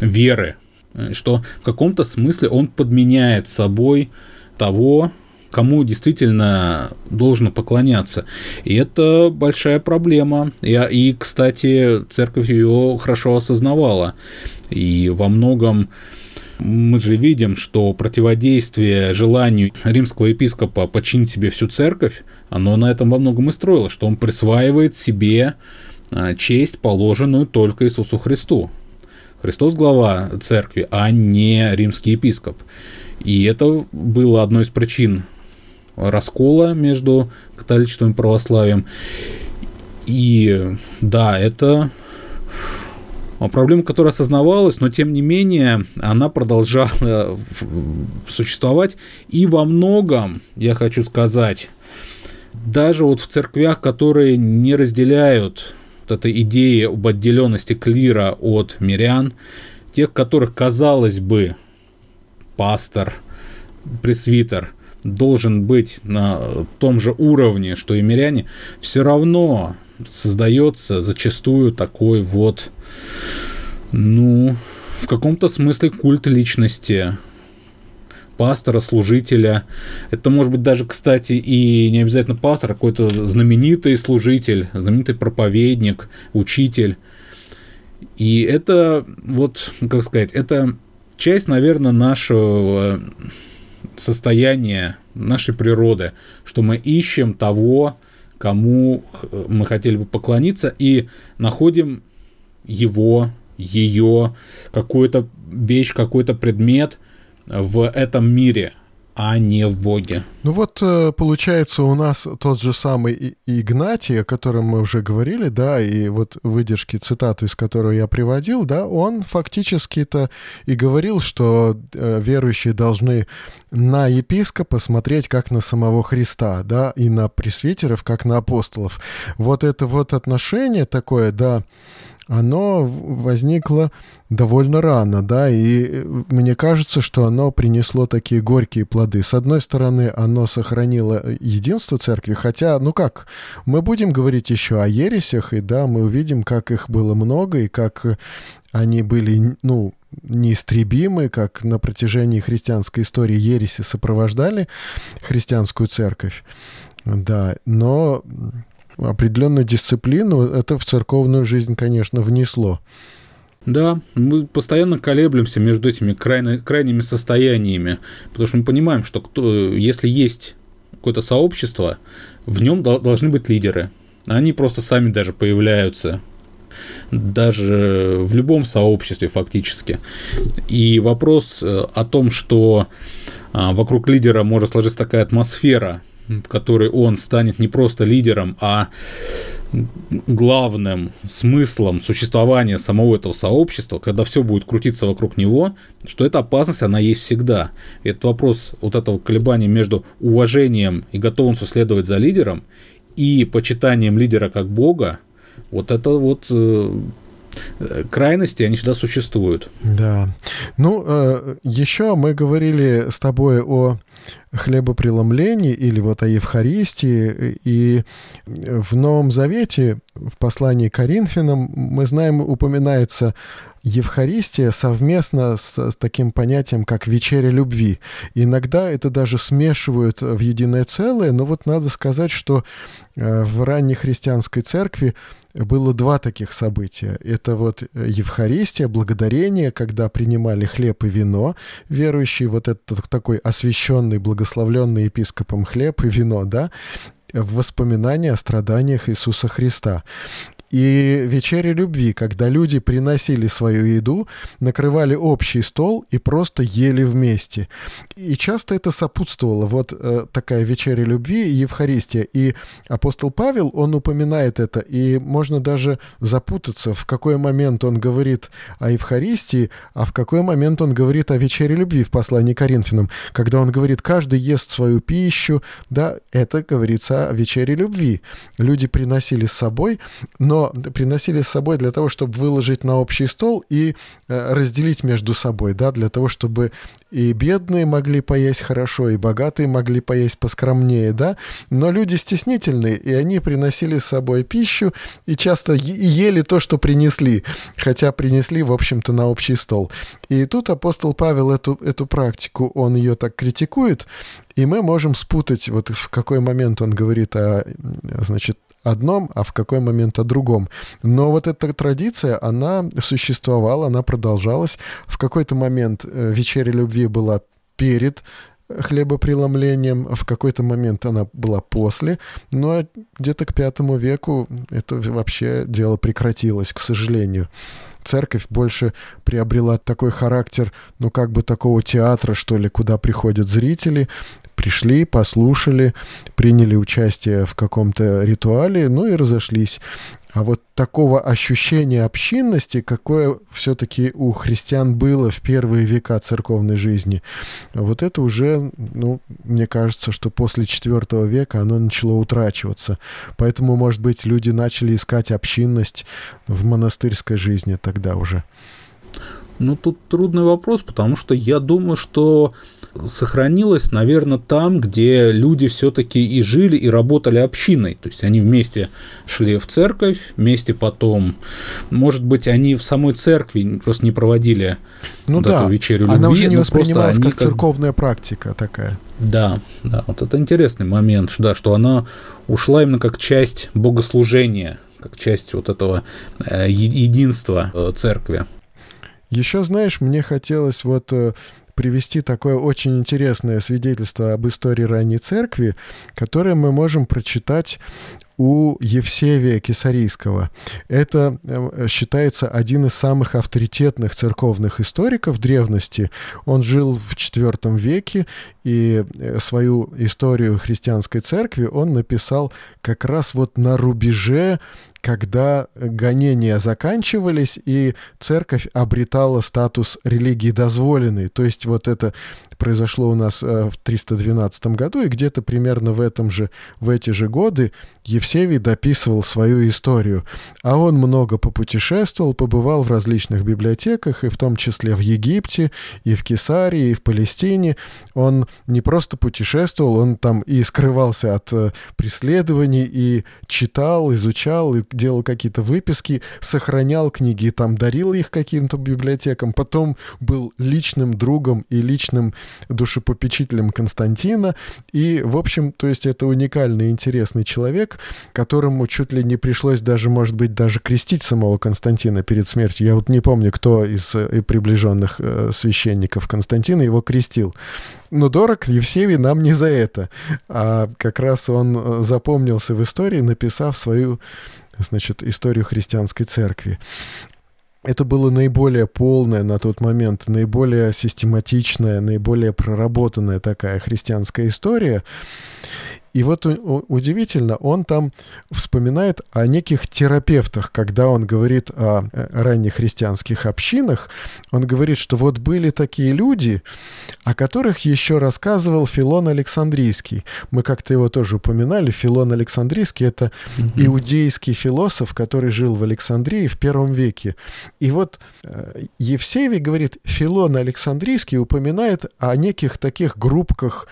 веры, э, что в каком-то смысле он подменяет собой того, кому действительно должно поклоняться. И это большая проблема. И, и кстати, церковь ее хорошо осознавала. И во многом мы же видим, что противодействие желанию римского епископа починить себе всю церковь, оно на этом во многом и строило, что он присваивает себе а, честь, положенную только Иисусу Христу. Христос глава церкви, а не римский епископ. И это было одной из причин раскола между католичеством и православием. И да, это проблема, которая осознавалась, но тем не менее она продолжала <laughs> существовать. И во многом, я хочу сказать, даже вот в церквях, которые не разделяют вот эта идея об отделенности клира от мирян, тех, которых, казалось бы, пастор, пресвитер должен быть на том же уровне, что и миряне, все равно создается зачастую такой вот, ну, в каком-то смысле культ личности, пастора, служителя. Это может быть даже, кстати, и не обязательно пастор, а какой-то знаменитый служитель, знаменитый проповедник, учитель. И это, вот, как сказать, это часть, наверное, нашего состояния, нашей природы, что мы ищем того, кому мы хотели бы поклониться, и находим его, ее, какую-то вещь, какой-то предмет в этом мире – а не в Боге. Ну вот, э, получается, у нас тот же самый Игнатий, о котором мы уже говорили, да, и вот выдержки цитаты, из которой я приводил, да, он фактически-то и говорил, что э, верующие должны на епископа смотреть как на самого Христа, да, и на пресвитеров как на апостолов. Вот это вот отношение такое, да, оно возникло довольно рано, да, и э, мне кажется, что оно принесло такие горькие плоды. С одной стороны, оно сохранило единство церкви, хотя, ну как, мы будем говорить еще о ересях, и да, мы увидим, как их было много, и как они были, ну, неистребимы, как на протяжении христианской истории ереси сопровождали христианскую церковь. Да, но определенную дисциплину это в церковную жизнь, конечно, внесло. Да, мы постоянно колеблемся между этими крайне, крайними состояниями, потому что мы понимаем, что кто, если есть какое-то сообщество, в нем должны быть лидеры. Они просто сами даже появляются, даже в любом сообществе фактически. И вопрос э, о том, что а, вокруг лидера может сложиться такая атмосфера в которой он станет не просто лидером, а главным смыслом существования самого этого сообщества, когда все будет крутиться вокруг него, что эта опасность, она есть всегда. И этот вопрос вот этого колебания между уважением и готовностью следовать за лидером и почитанием лидера как бога, вот это вот э, крайности, они всегда существуют. Да. Ну, э, еще мы говорили с тобой о хлебопреломлении или вот о Евхаристии. И в Новом Завете, в послании к Коринфянам, мы знаем, упоминается Евхаристия совместно с, с таким понятием, как вечеря любви. Иногда это даже смешивают в единое целое, но вот надо сказать, что э, в ранней христианской церкви было два таких события. Это вот Евхаристия, благодарение, когда принимали хлеб и вино, верующие, вот этот такой освященный, благословленный епископом хлеб и вино, да, в воспоминания о страданиях Иисуса Христа и вечери любви, когда люди приносили свою еду, накрывали общий стол и просто ели вместе. И часто это сопутствовало вот э, такая вечеря любви и Евхаристия. И апостол Павел, он упоминает это, и можно даже запутаться, в какой момент он говорит о Евхаристии, а в какой момент он говорит о вечере любви в послании к Коринфянам. Когда он говорит, каждый ест свою пищу, да, это говорится о вечере любви. Люди приносили с собой, но но приносили с собой для того, чтобы выложить на общий стол и э, разделить между собой, да, для того, чтобы и бедные могли поесть хорошо, и богатые могли поесть поскромнее, да, но люди стеснительные, и они приносили с собой пищу и часто ели то, что принесли, хотя принесли, в общем-то, на общий стол. И тут апостол Павел эту, эту практику, он ее так критикует, и мы можем спутать, вот в какой момент он говорит о, значит, одном, а в какой момент о другом. Но вот эта традиция, она существовала, она продолжалась. В какой-то момент э, вечеря любви была перед хлебопреломлением, в какой-то момент она была после, но где-то к пятому веку это вообще дело прекратилось, к сожалению церковь больше приобрела такой характер, ну, как бы такого театра, что ли, куда приходят зрители, пришли, послушали, приняли участие в каком-то ритуале, ну и разошлись. А вот такого ощущения общинности, какое все-таки у христиан было в первые века церковной жизни, вот это уже, ну, мне кажется, что после IV века оно начало утрачиваться. Поэтому, может быть, люди начали искать общинность в монастырской жизни тогда уже. Ну, тут трудный вопрос, потому что я думаю, что сохранилось, наверное, там, где люди все-таки и жили, и работали общиной. То есть они вместе шли в церковь, вместе потом, может быть, они в самой церкви просто не проводили ну вот да, эту вечерю любви. Она уже не воспринималась как церковная практика такая. Да, да, вот это интересный момент, да, что она ушла именно как часть богослужения, как часть вот этого э, единства э, церкви. Еще, знаешь, мне хотелось вот э, привести такое очень интересное свидетельство об истории ранней церкви, которое мы можем прочитать у Евсевия Кесарийского. Это э, считается один из самых авторитетных церковных историков древности. Он жил в IV веке, и э, свою историю христианской церкви он написал как раз вот на рубеже когда гонения заканчивались, и церковь обретала статус религии дозволенной. То есть вот это произошло у нас э, в 312 году, и где-то примерно в, этом же, в эти же годы Евсевий дописывал свою историю. А он много попутешествовал, побывал в различных библиотеках, и в том числе в Египте, и в Кесарии, и в Палестине. Он не просто путешествовал, он там и скрывался от э, преследований, и читал, изучал, и делал какие-то выписки, сохранял книги, там дарил их каким-то библиотекам. Потом был личным другом и личным душепопечителем Константина. И, в общем, то есть это уникальный, интересный человек, которому чуть ли не пришлось даже, может быть, даже крестить самого Константина перед смертью. Я вот не помню, кто из э, приближенных э, священников Константина его крестил. Но дорог Евсевий нам не за это, а как раз он э, запомнился в истории, написав свою значит, историю христианской церкви это было наиболее полное на тот момент, наиболее систематичная, наиболее проработанная такая христианская история. И вот удивительно, он там вспоминает о неких терапевтах, когда он говорит о э, ранних христианских общинах. Он говорит, что вот были такие люди, о которых еще рассказывал Филон Александрийский. Мы как-то его тоже упоминали. Филон Александрийский — это иудейский философ, который жил в Александрии в первом веке. И вот э, Евсевий говорит, Филон Александрийский упоминает о неких таких группках,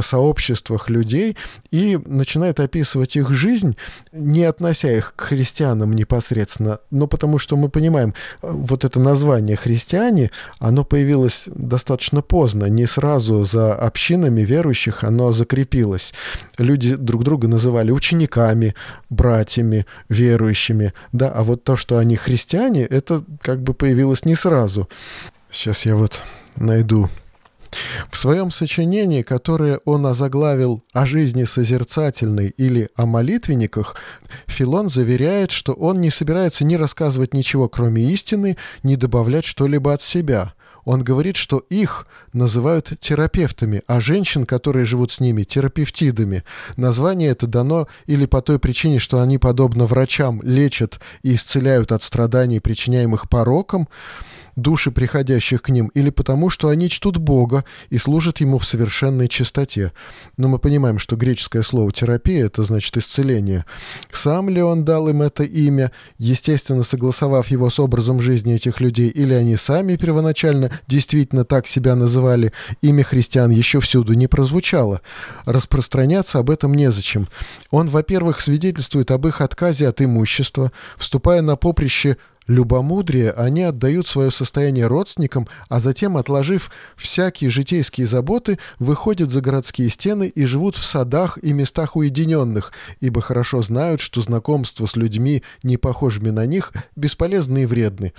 сообществах людей, и начинает описывать их жизнь, не относя их к христианам непосредственно, но потому что мы понимаем, вот это название «христиане», оно появилось достаточно поздно, не сразу за общинами верующих оно закрепилось. Люди друг друга называли учениками, братьями, верующими, да, а вот то, что они христиане, это как бы появилось не сразу. Сейчас я вот найду в своем сочинении, которое он озаглавил «О жизни созерцательной» или «О молитвенниках», Филон заверяет, что он не собирается ни рассказывать ничего, кроме истины, ни добавлять что-либо от себя – он говорит, что их называют терапевтами, а женщин, которые живут с ними, терапевтидами. Название это дано или по той причине, что они, подобно врачам, лечат и исцеляют от страданий, причиняемых пороком, души приходящих к ним, или потому, что они чтут Бога и служат Ему в совершенной чистоте. Но мы понимаем, что греческое слово «терапия» — это значит исцеление. Сам ли он дал им это имя, естественно, согласовав его с образом жизни этих людей, или они сами первоначально действительно так себя называли, имя христиан еще всюду не прозвучало. Распространяться об этом незачем. Он, во-первых, свидетельствует об их отказе от имущества, вступая на поприще любомудрие, они отдают свое состояние родственникам, а затем, отложив всякие житейские заботы, выходят за городские стены и живут в садах и местах уединенных, ибо хорошо знают, что знакомство с людьми, не похожими на них, бесполезны и вредны.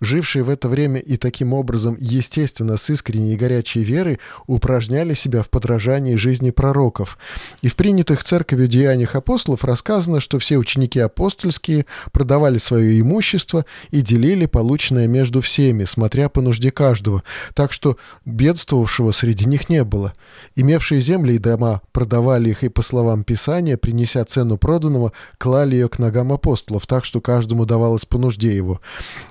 Жившие в это время и таким образом, естественно, с искренней и горячей верой, упражняли себя в подражании жизни пророков. И в принятых церковью деяниях апостолов рассказано, что все ученики апостольские продавали свое имущество и делили полученное между всеми, смотря по нужде каждого, так что бедствовавшего среди них не было. Имевшие земли и дома продавали их и, по словам Писания, принеся цену проданного, клали ее к ногам апостолов, так что каждому давалось по нужде его.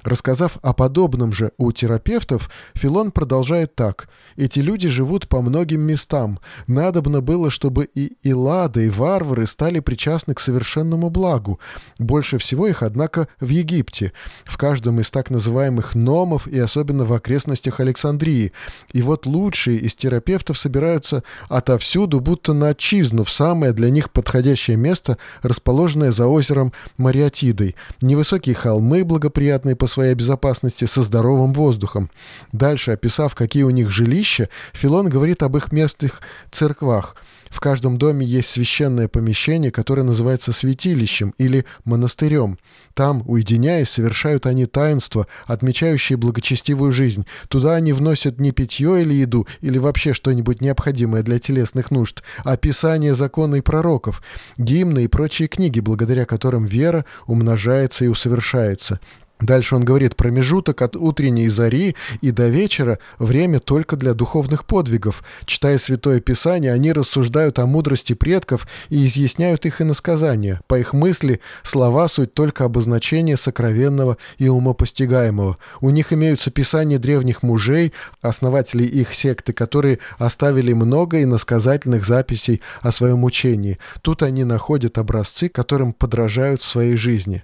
Рассказав о подобном же у терапевтов, Филон продолжает так. «Эти люди живут по многим местам. Надобно было, чтобы и Илада, и варвары стали причастны к совершенному благу. Больше всего их, однако, в Египте. В каждом из так называемых номов и особенно в окрестностях Александрии. И вот лучшие из терапевтов собираются отовсюду, будто на отчизну, в самое для них подходящее место, расположенное за озером Мариатидой. Невысокие холмы, благоприятные по своей безопасности, со здоровым воздухом. Дальше, описав, какие у них жилища, Филон говорит об их местных церквах – в каждом доме есть священное помещение, которое называется святилищем или монастырем. Там, уединяясь, совершают они таинства, отмечающие благочестивую жизнь. Туда они вносят не питье или еду, или вообще что-нибудь необходимое для телесных нужд, а писание закона и пророков, гимны и прочие книги, благодаря которым вера умножается и усовершается. Дальше он говорит, промежуток от утренней зари и до вечера – время только для духовных подвигов. Читая Святое Писание, они рассуждают о мудрости предков и изъясняют их иносказания. По их мысли, слова – суть только обозначение сокровенного и умопостигаемого. У них имеются писания древних мужей, основателей их секты, которые оставили много иносказательных записей о своем учении. Тут они находят образцы, которым подражают в своей жизни.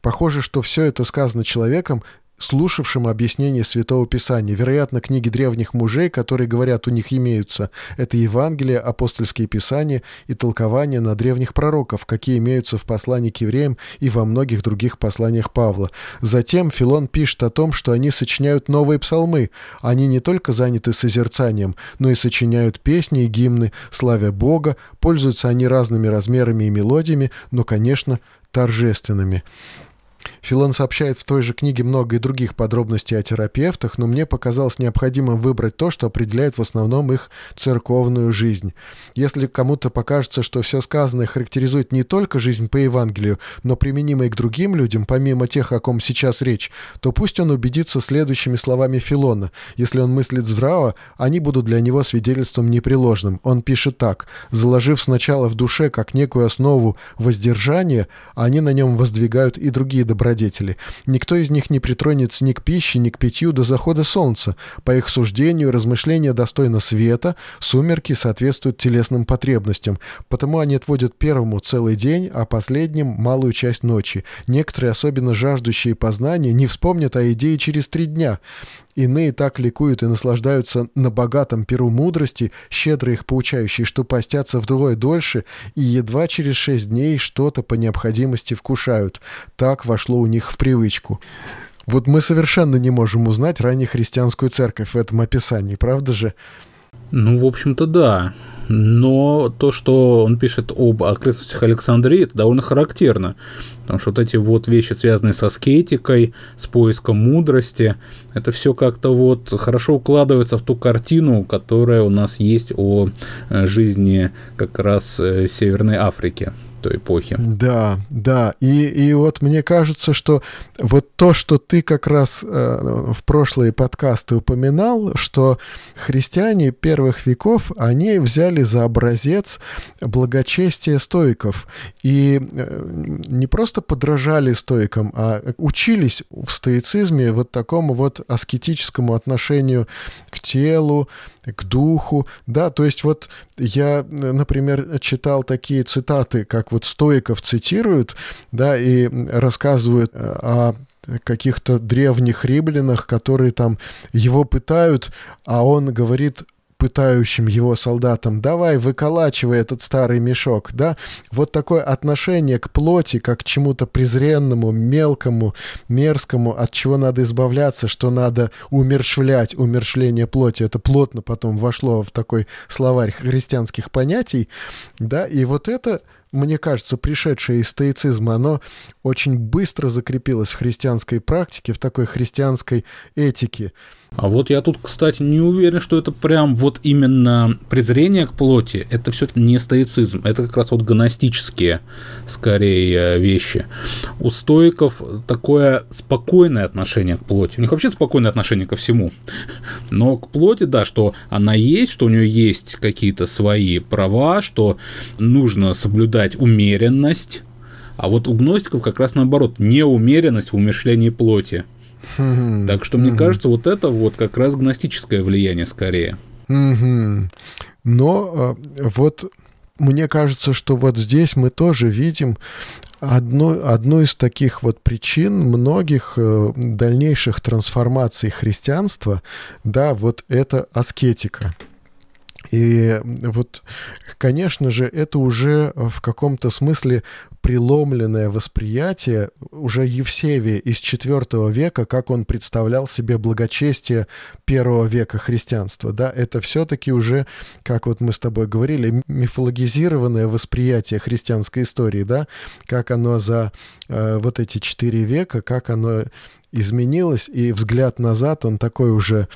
Похоже, что все это сказано человеком, слушавшим объяснение Святого Писания. Вероятно, книги древних мужей, которые, говорят, у них имеются, это Евангелие, апостольские писания и толкования на древних пророков, какие имеются в послании к евреям и во многих других посланиях Павла. Затем Филон пишет о том, что они сочиняют новые псалмы. Они не только заняты созерцанием, но и сочиняют песни и гимны, славя Бога, пользуются они разными размерами и мелодиями, но, конечно, торжественными. Филон сообщает в той же книге много и других подробностей о терапевтах, но мне показалось необходимым выбрать то, что определяет в основном их церковную жизнь. Если кому-то покажется, что все сказанное характеризует не только жизнь по Евангелию, но применимо и к другим людям, помимо тех, о ком сейчас речь, то пусть он убедится следующими словами Филона. Если он мыслит здраво, они будут для него свидетельством непреложным. Он пишет так. «Заложив сначала в душе как некую основу воздержания, они на нем воздвигают и другие добродетели, добродетели. Никто из них не притронется ни к пище, ни к питью до захода солнца. По их суждению, размышления достойно света, сумерки соответствуют телесным потребностям. Потому они отводят первому целый день, а последним – малую часть ночи. Некоторые, особенно жаждущие познания, не вспомнят о идее через три дня. Иные так ликуют и наслаждаются на богатом перу мудрости, щедро их поучающие, что постятся вдвое дольше и едва через шесть дней что-то по необходимости вкушают. Так вошло у них в привычку. Вот мы совершенно не можем узнать раннехристианскую церковь в этом описании, правда же? Ну, в общем-то, да. Но то, что он пишет об окрестностях Александрии, это довольно характерно. Потому что вот эти вот вещи, связанные со скетикой, с поиском мудрости, это все как-то вот хорошо укладывается в ту картину, которая у нас есть о э, жизни как раз э, Северной Африки той эпохи. Да, да. И, и вот мне кажется, что вот то, что ты как раз э, в прошлые подкасты упоминал, что христиане первых веков, они взяли за образец благочестие стоиков. И э, не просто подражали стоикам, а учились в стоицизме вот такому вот аскетическому отношению к телу, к духу, да, то есть вот я, например, читал такие цитаты, как вот стоиков цитируют, да, и рассказывают э, о каких-то древних римлянах, которые там его пытают, а он говорит пытающим его солдатам, давай, выколачивай этот старый мешок, да? Вот такое отношение к плоти, как к чему-то презренному, мелкому, мерзкому, от чего надо избавляться, что надо умершвлять, умершвление плоти, это плотно потом вошло в такой словарь христианских понятий, да, и вот это мне кажется, пришедшее из стоицизма, оно очень быстро закрепилось в христианской практике, в такой христианской этике. А вот я тут, кстати, не уверен, что это прям вот именно презрение к плоти, это все не стоицизм, это как раз вот гностические, скорее, вещи. У стоиков такое спокойное отношение к плоти. У них вообще спокойное отношение ко всему. Но к плоти, да, что она есть, что у нее есть какие-то свои права, что нужно соблюдать умеренность, а вот у гностиков как раз наоборот, неумеренность в умершлении плоти. Так что, мне кажется, вот это вот как раз гностическое влияние скорее. Но а, вот мне кажется, что вот здесь мы тоже видим одну, одну из таких вот причин многих э, дальнейших трансформаций христианства, да, вот это аскетика. И вот, конечно же, это уже в каком-то смысле преломленное восприятие уже Евсевия из IV века, как он представлял себе благочестие первого века христианства. Да? Это все-таки уже, как вот мы с тобой говорили, мифологизированное восприятие христианской истории, да? как оно за э, вот эти четыре века, как оно изменилось, и взгляд назад, он такой уже,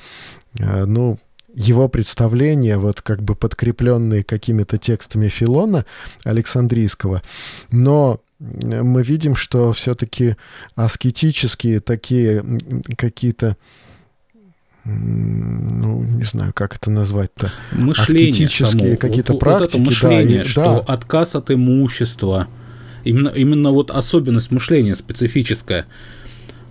э, ну, его представления, вот как бы подкрепленные какими-то текстами Филона Александрийского, но мы видим, что все-таки аскетические такие какие-то ну, не знаю, как это назвать-то. Мышление аскетические какие-то вот, практики. Вот это мышление, да, что да. отказ от имущества, именно, именно вот особенность мышления специфическая.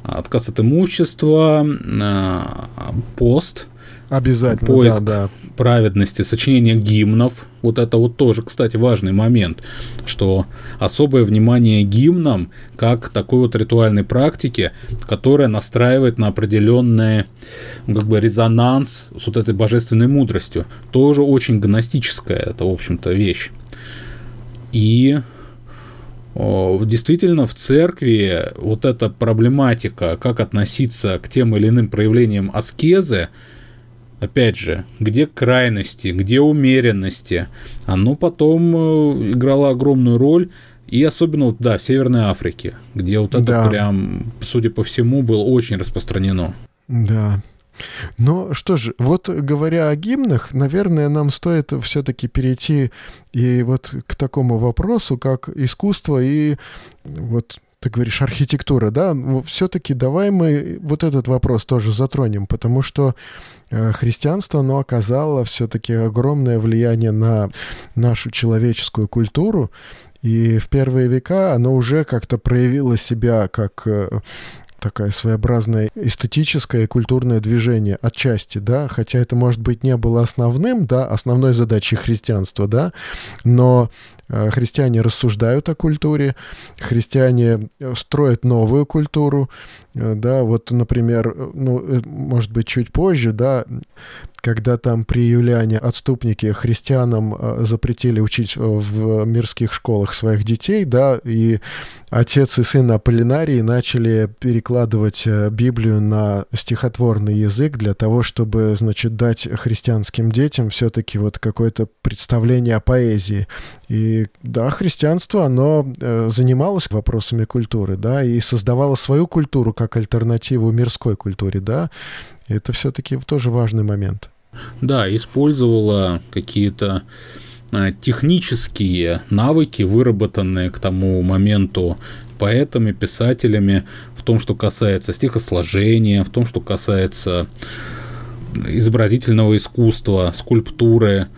Отказ от имущества, а, пост – Обязательно, поиск да, да. праведности, сочинение гимнов. Вот это вот тоже, кстати, важный момент, что особое внимание гимнам как такой вот ритуальной практике, которая настраивает на определенный как бы резонанс с вот этой божественной мудростью. Тоже очень гностическая это, в общем-то, вещь. И Действительно, в церкви вот эта проблематика, как относиться к тем или иным проявлениям аскезы, опять же, где крайности, где умеренности, оно потом э, играло огромную роль. И особенно, вот, да, в Северной Африке, где вот это да. прям, судя по всему, было очень распространено. Да. Ну что же, вот говоря о гимнах, наверное, нам стоит все-таки перейти и вот к такому вопросу, как искусство и вот ты говоришь, архитектура, да, все-таки давай мы вот этот вопрос тоже затронем, потому что э, христианство, оно оказало все-таки огромное влияние на нашу человеческую культуру, и в первые века оно уже как-то проявило себя как э, такая своеобразное эстетическое и культурное движение отчасти, да, хотя это, может быть, не было основным, да, основной задачей христианства, да, но христиане рассуждают о культуре, христиане э, строят новую культуру, э, да, вот, например, ну, может быть, чуть позже, да, когда там при Юлиане отступники христианам э, запретили учить в мирских школах своих детей, да, и отец и сын Аполлинарии начали перекладывать э, Библию на стихотворный язык для того, чтобы, значит, дать христианским детям все-таки вот какое-то представление о поэзии. И да, христианство, оно э, занималось вопросами культуры, да, и создавало свою культуру как альтернативу мирской культуре, да, это все-таки тоже важный момент. Да, использовала какие-то а, технические навыки, выработанные к тому моменту поэтами, писателями, в том, что касается стихосложения, в том, что касается изобразительного искусства, скульптуры.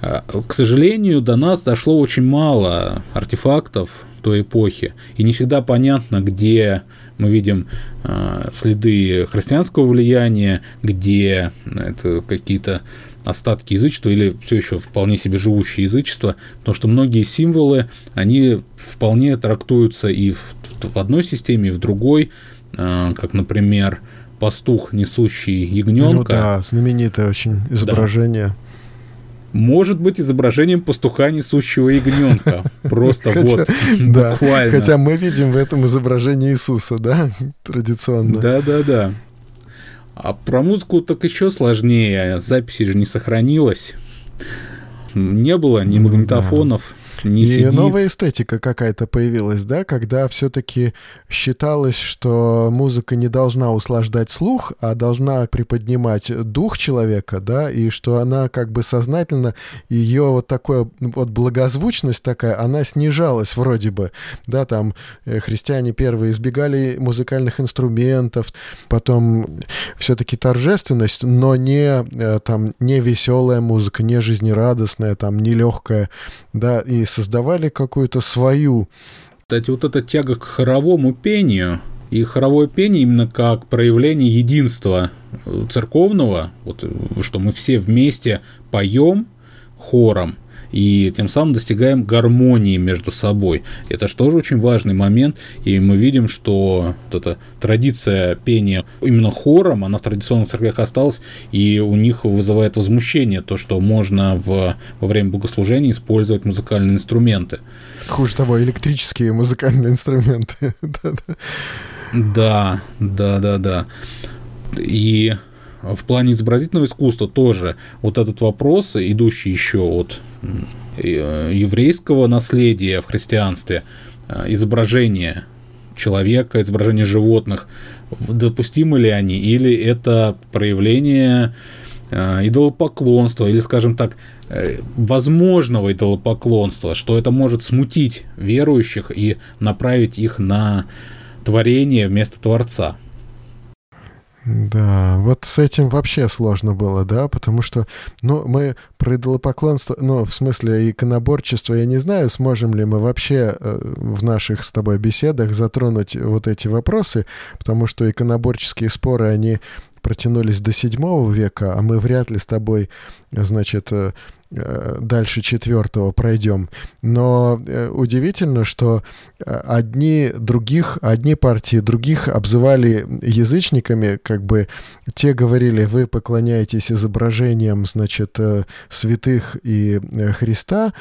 А, к сожалению, до нас дошло очень мало артефактов той эпохи, и не всегда понятно, где мы видим э, следы христианского влияния, где это какие-то остатки язычества или все еще вполне себе живущее язычество, потому что многие символы, они вполне трактуются и в, в одной системе, и в другой, э, как, например, пастух, несущий ягненка. Ну да, знаменитое очень изображение. Да может быть изображением пастуха, несущего ягненка. Просто вот, <laughs> буквально. Хотя мы видим в этом изображение Иисуса, да, <laughs> традиционно. Да-да-да. А про музыку так еще сложнее. Записи же не сохранилось. Не было ни ну магнитофонов, не и сидит. новая эстетика какая-то появилась, да, когда все-таки считалось, что музыка не должна услаждать слух, а должна приподнимать дух человека, да, и что она как бы сознательно, ее вот такая вот благозвучность такая, она снижалась вроде бы, да, там э, христиане первые избегали музыкальных инструментов, потом все-таки торжественность, но не э, там не веселая музыка, не жизнерадостная, там не легкая, да, и создавали какую-то свою. Кстати, вот эта тяга к хоровому пению, и хоровое пение именно как проявление единства церковного, вот, что мы все вместе поем хором, и тем самым достигаем гармонии между собой. Это же тоже очень важный момент, и мы видим, что вот эта традиция пения именно хором, она в традиционных церквях осталась, и у них вызывает возмущение то, что можно в, во время богослужения использовать музыкальные инструменты. Хуже того, электрические музыкальные инструменты. <laughs> Да, да, да, да. И в плане изобразительного искусства тоже вот этот вопрос, идущий еще от э, еврейского наследия в христианстве, э, изображение человека, изображение животных, допустимы ли они, или это проявление э, идолопоклонства, или, скажем так, возможного идолопоклонства, что это может смутить верующих и направить их на творение вместо Творца. Да, вот с этим вообще сложно было, да, потому что, ну, мы про идолопоклонство, ну, в смысле иконоборчество, я не знаю, сможем ли мы вообще э, в наших с тобой беседах затронуть вот эти вопросы, потому что иконоборческие споры, они протянулись до седьмого века, а мы вряд ли с тобой, значит, э, Э, дальше четвертого пройдем. Но э, удивительно, что э, одни других, одни партии других обзывали язычниками, как бы те говорили, вы поклоняетесь изображениям, значит, святых и Христа,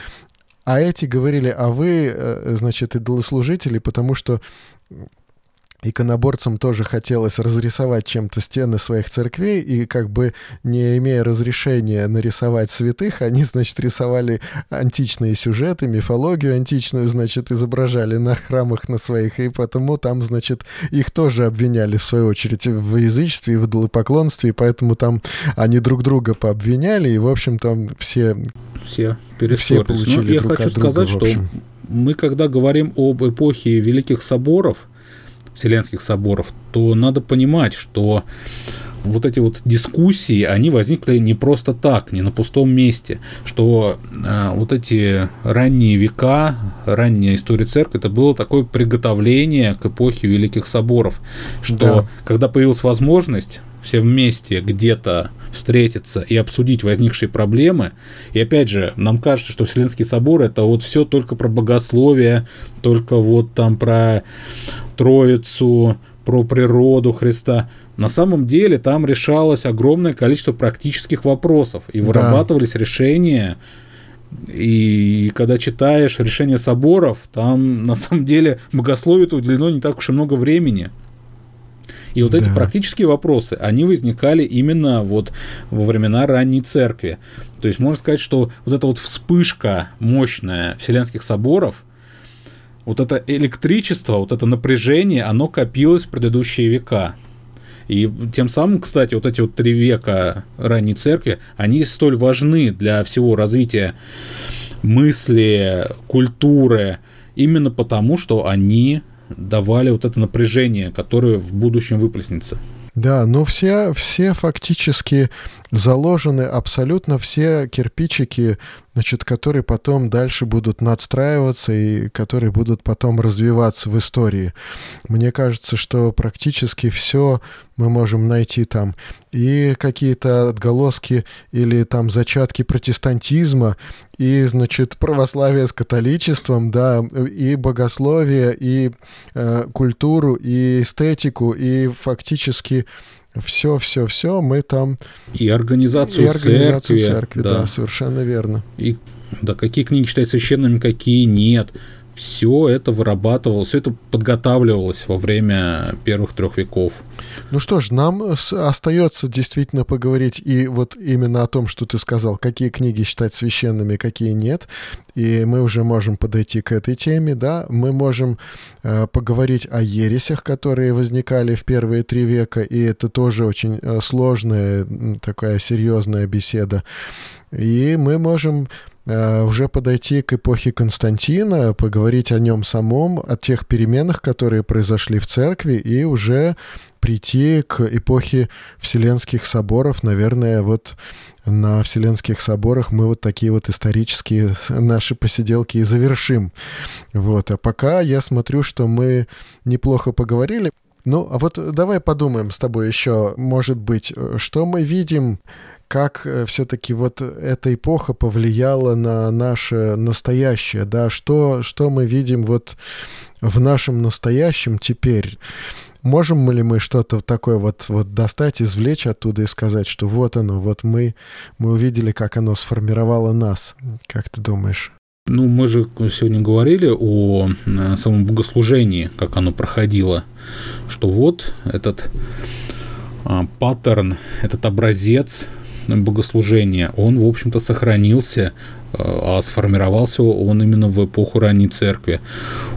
а эти говорили, а вы, значит, идолослужители, потому что иконоборцам тоже хотелось разрисовать чем-то стены своих церквей, и как бы не имея разрешения нарисовать святых, они, значит, рисовали античные сюжеты, мифологию античную, значит, изображали на храмах на своих, и потому там, значит, их тоже обвиняли, в свою очередь, в язычестве и в идолопоклонстве, и поэтому там они друг друга пообвиняли, и, в общем, там все... Все, все получили ну, я друг хочу от друга, сказать, что мы, когда говорим об эпохе Великих Соборов, Вселенских соборов, то надо понимать, что вот эти вот дискуссии, они возникли не просто так, не на пустом месте, что э, вот эти ранние века, ранняя история церкви, это было такое приготовление к эпохе Великих Соборов, что да. когда появилась возможность все вместе где-то встретиться и обсудить возникшие проблемы. И опять же, нам кажется, что Вселенский собор это вот все только про богословие, только вот там про Троицу, про природу Христа. На самом деле там решалось огромное количество практических вопросов и вырабатывались да. решения. И когда читаешь решения соборов, там на самом деле богословию уделено не так уж и много времени. И вот да. эти практические вопросы, они возникали именно вот во времена ранней церкви. То есть можно сказать, что вот эта вот вспышка мощная вселенских соборов, вот это электричество, вот это напряжение, оно копилось в предыдущие века. И тем самым, кстати, вот эти вот три века ранней церкви, они столь важны для всего развития мысли, культуры, именно потому, что они давали вот это напряжение, которое в будущем выплеснется. Да, ну все, все фактически заложены, абсолютно все кирпичики, значит, которые потом дальше будут надстраиваться и которые будут потом развиваться в истории. Мне кажется, что практически все мы можем найти там. И какие-то отголоски или там зачатки протестантизма, и, значит, православие с католичеством, да, и богословие, и э, культуру, и эстетику, и фактически все, все, все мы там... И организацию, и организацию церкви. церкви да. да, совершенно верно. И да, какие книги читать священными, какие нет все это вырабатывалось, все это подготавливалось во время первых трех веков. Ну что ж, нам остается действительно поговорить и вот именно о том, что ты сказал, какие книги считать священными, какие нет. И мы уже можем подойти к этой теме, да. Мы можем э, поговорить о ересях, которые возникали в первые три века, и это тоже очень э, сложная, такая серьезная беседа. И мы можем уже подойти к эпохе Константина, поговорить о нем самом, о тех переменах, которые произошли в церкви, и уже прийти к эпохе Вселенских соборов. Наверное, вот на Вселенских соборах мы вот такие вот исторические <laughs> наши посиделки и завершим. Вот. А пока я смотрю, что мы неплохо поговорили. Ну, а вот давай подумаем с тобой еще, может быть, что мы видим как э, все-таки вот эта эпоха повлияла на наше настоящее, да, что, что мы видим вот в нашем настоящем теперь. Можем ли мы что-то такое вот, вот достать, извлечь оттуда и сказать, что вот оно, вот мы, мы увидели, как оно сформировало нас? Как ты думаешь? Ну, мы же сегодня говорили о э, самом богослужении, как оно проходило, что вот этот а, паттерн, этот образец богослужения, он, в общем-то, сохранился, э, а сформировался он именно в эпоху ранней церкви.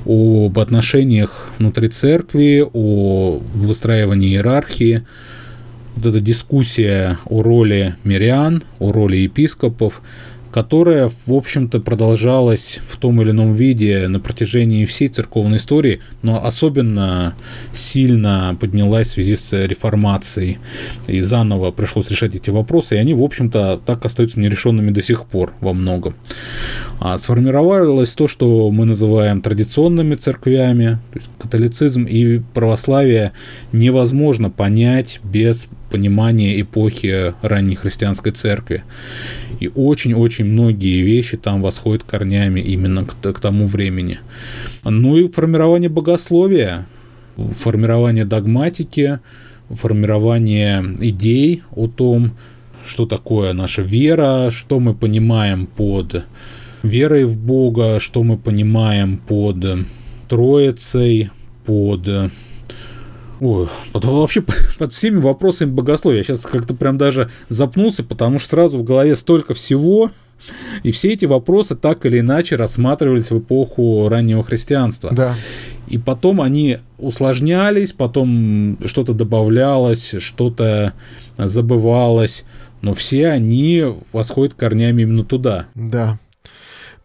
Об отношениях внутри церкви, о выстраивании иерархии, вот эта дискуссия о роли мирян, о роли епископов – которая, в общем-то, продолжалась в том или ином виде на протяжении всей церковной истории, но особенно сильно поднялась в связи с реформацией. И заново пришлось решать эти вопросы, и они, в общем-то, так остаются нерешенными до сих пор во многом. А сформировалось то, что мы называем традиционными церквями, то есть католицизм и православие невозможно понять без понимания эпохи ранней христианской церкви. И очень-очень многие вещи там восходят корнями именно к, к тому времени. Ну и формирование богословия, формирование догматики, формирование идей о том, что такое наша вера, что мы понимаем под верой в Бога, что мы понимаем под Троицей, под Ой, вообще под всеми вопросами богословия. Я сейчас как-то прям даже запнулся, потому что сразу в голове столько всего, и все эти вопросы так или иначе рассматривались в эпоху раннего христианства. Да. И потом они усложнялись, потом что-то добавлялось, что-то забывалось, но все они восходят корнями именно туда. Да.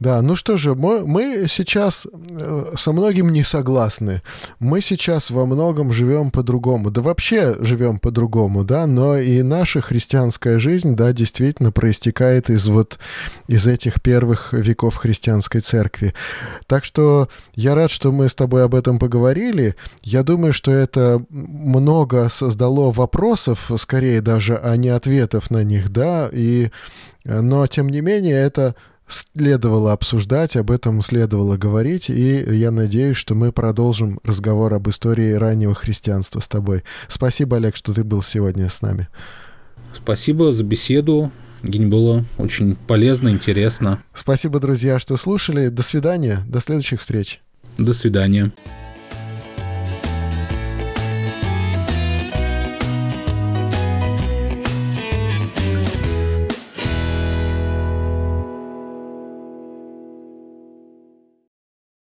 Да, ну что же, мы, мы сейчас э, со многим не согласны. Мы сейчас во многом живем по-другому. Да вообще живем по-другому, да, но и наша христианская жизнь, да, действительно проистекает из вот из этих первых веков христианской церкви. Так что я рад, что мы с тобой об этом поговорили. Я думаю, что это много создало вопросов, скорее даже, а не ответов на них, да, и но, тем не менее, это следовало обсуждать, об этом следовало говорить, и я надеюсь, что мы продолжим разговор об истории раннего христианства с тобой. Спасибо, Олег, что ты был сегодня с нами. Спасибо за беседу. Гень было очень полезно, интересно. Спасибо, друзья, что слушали. До свидания. До следующих встреч. До свидания.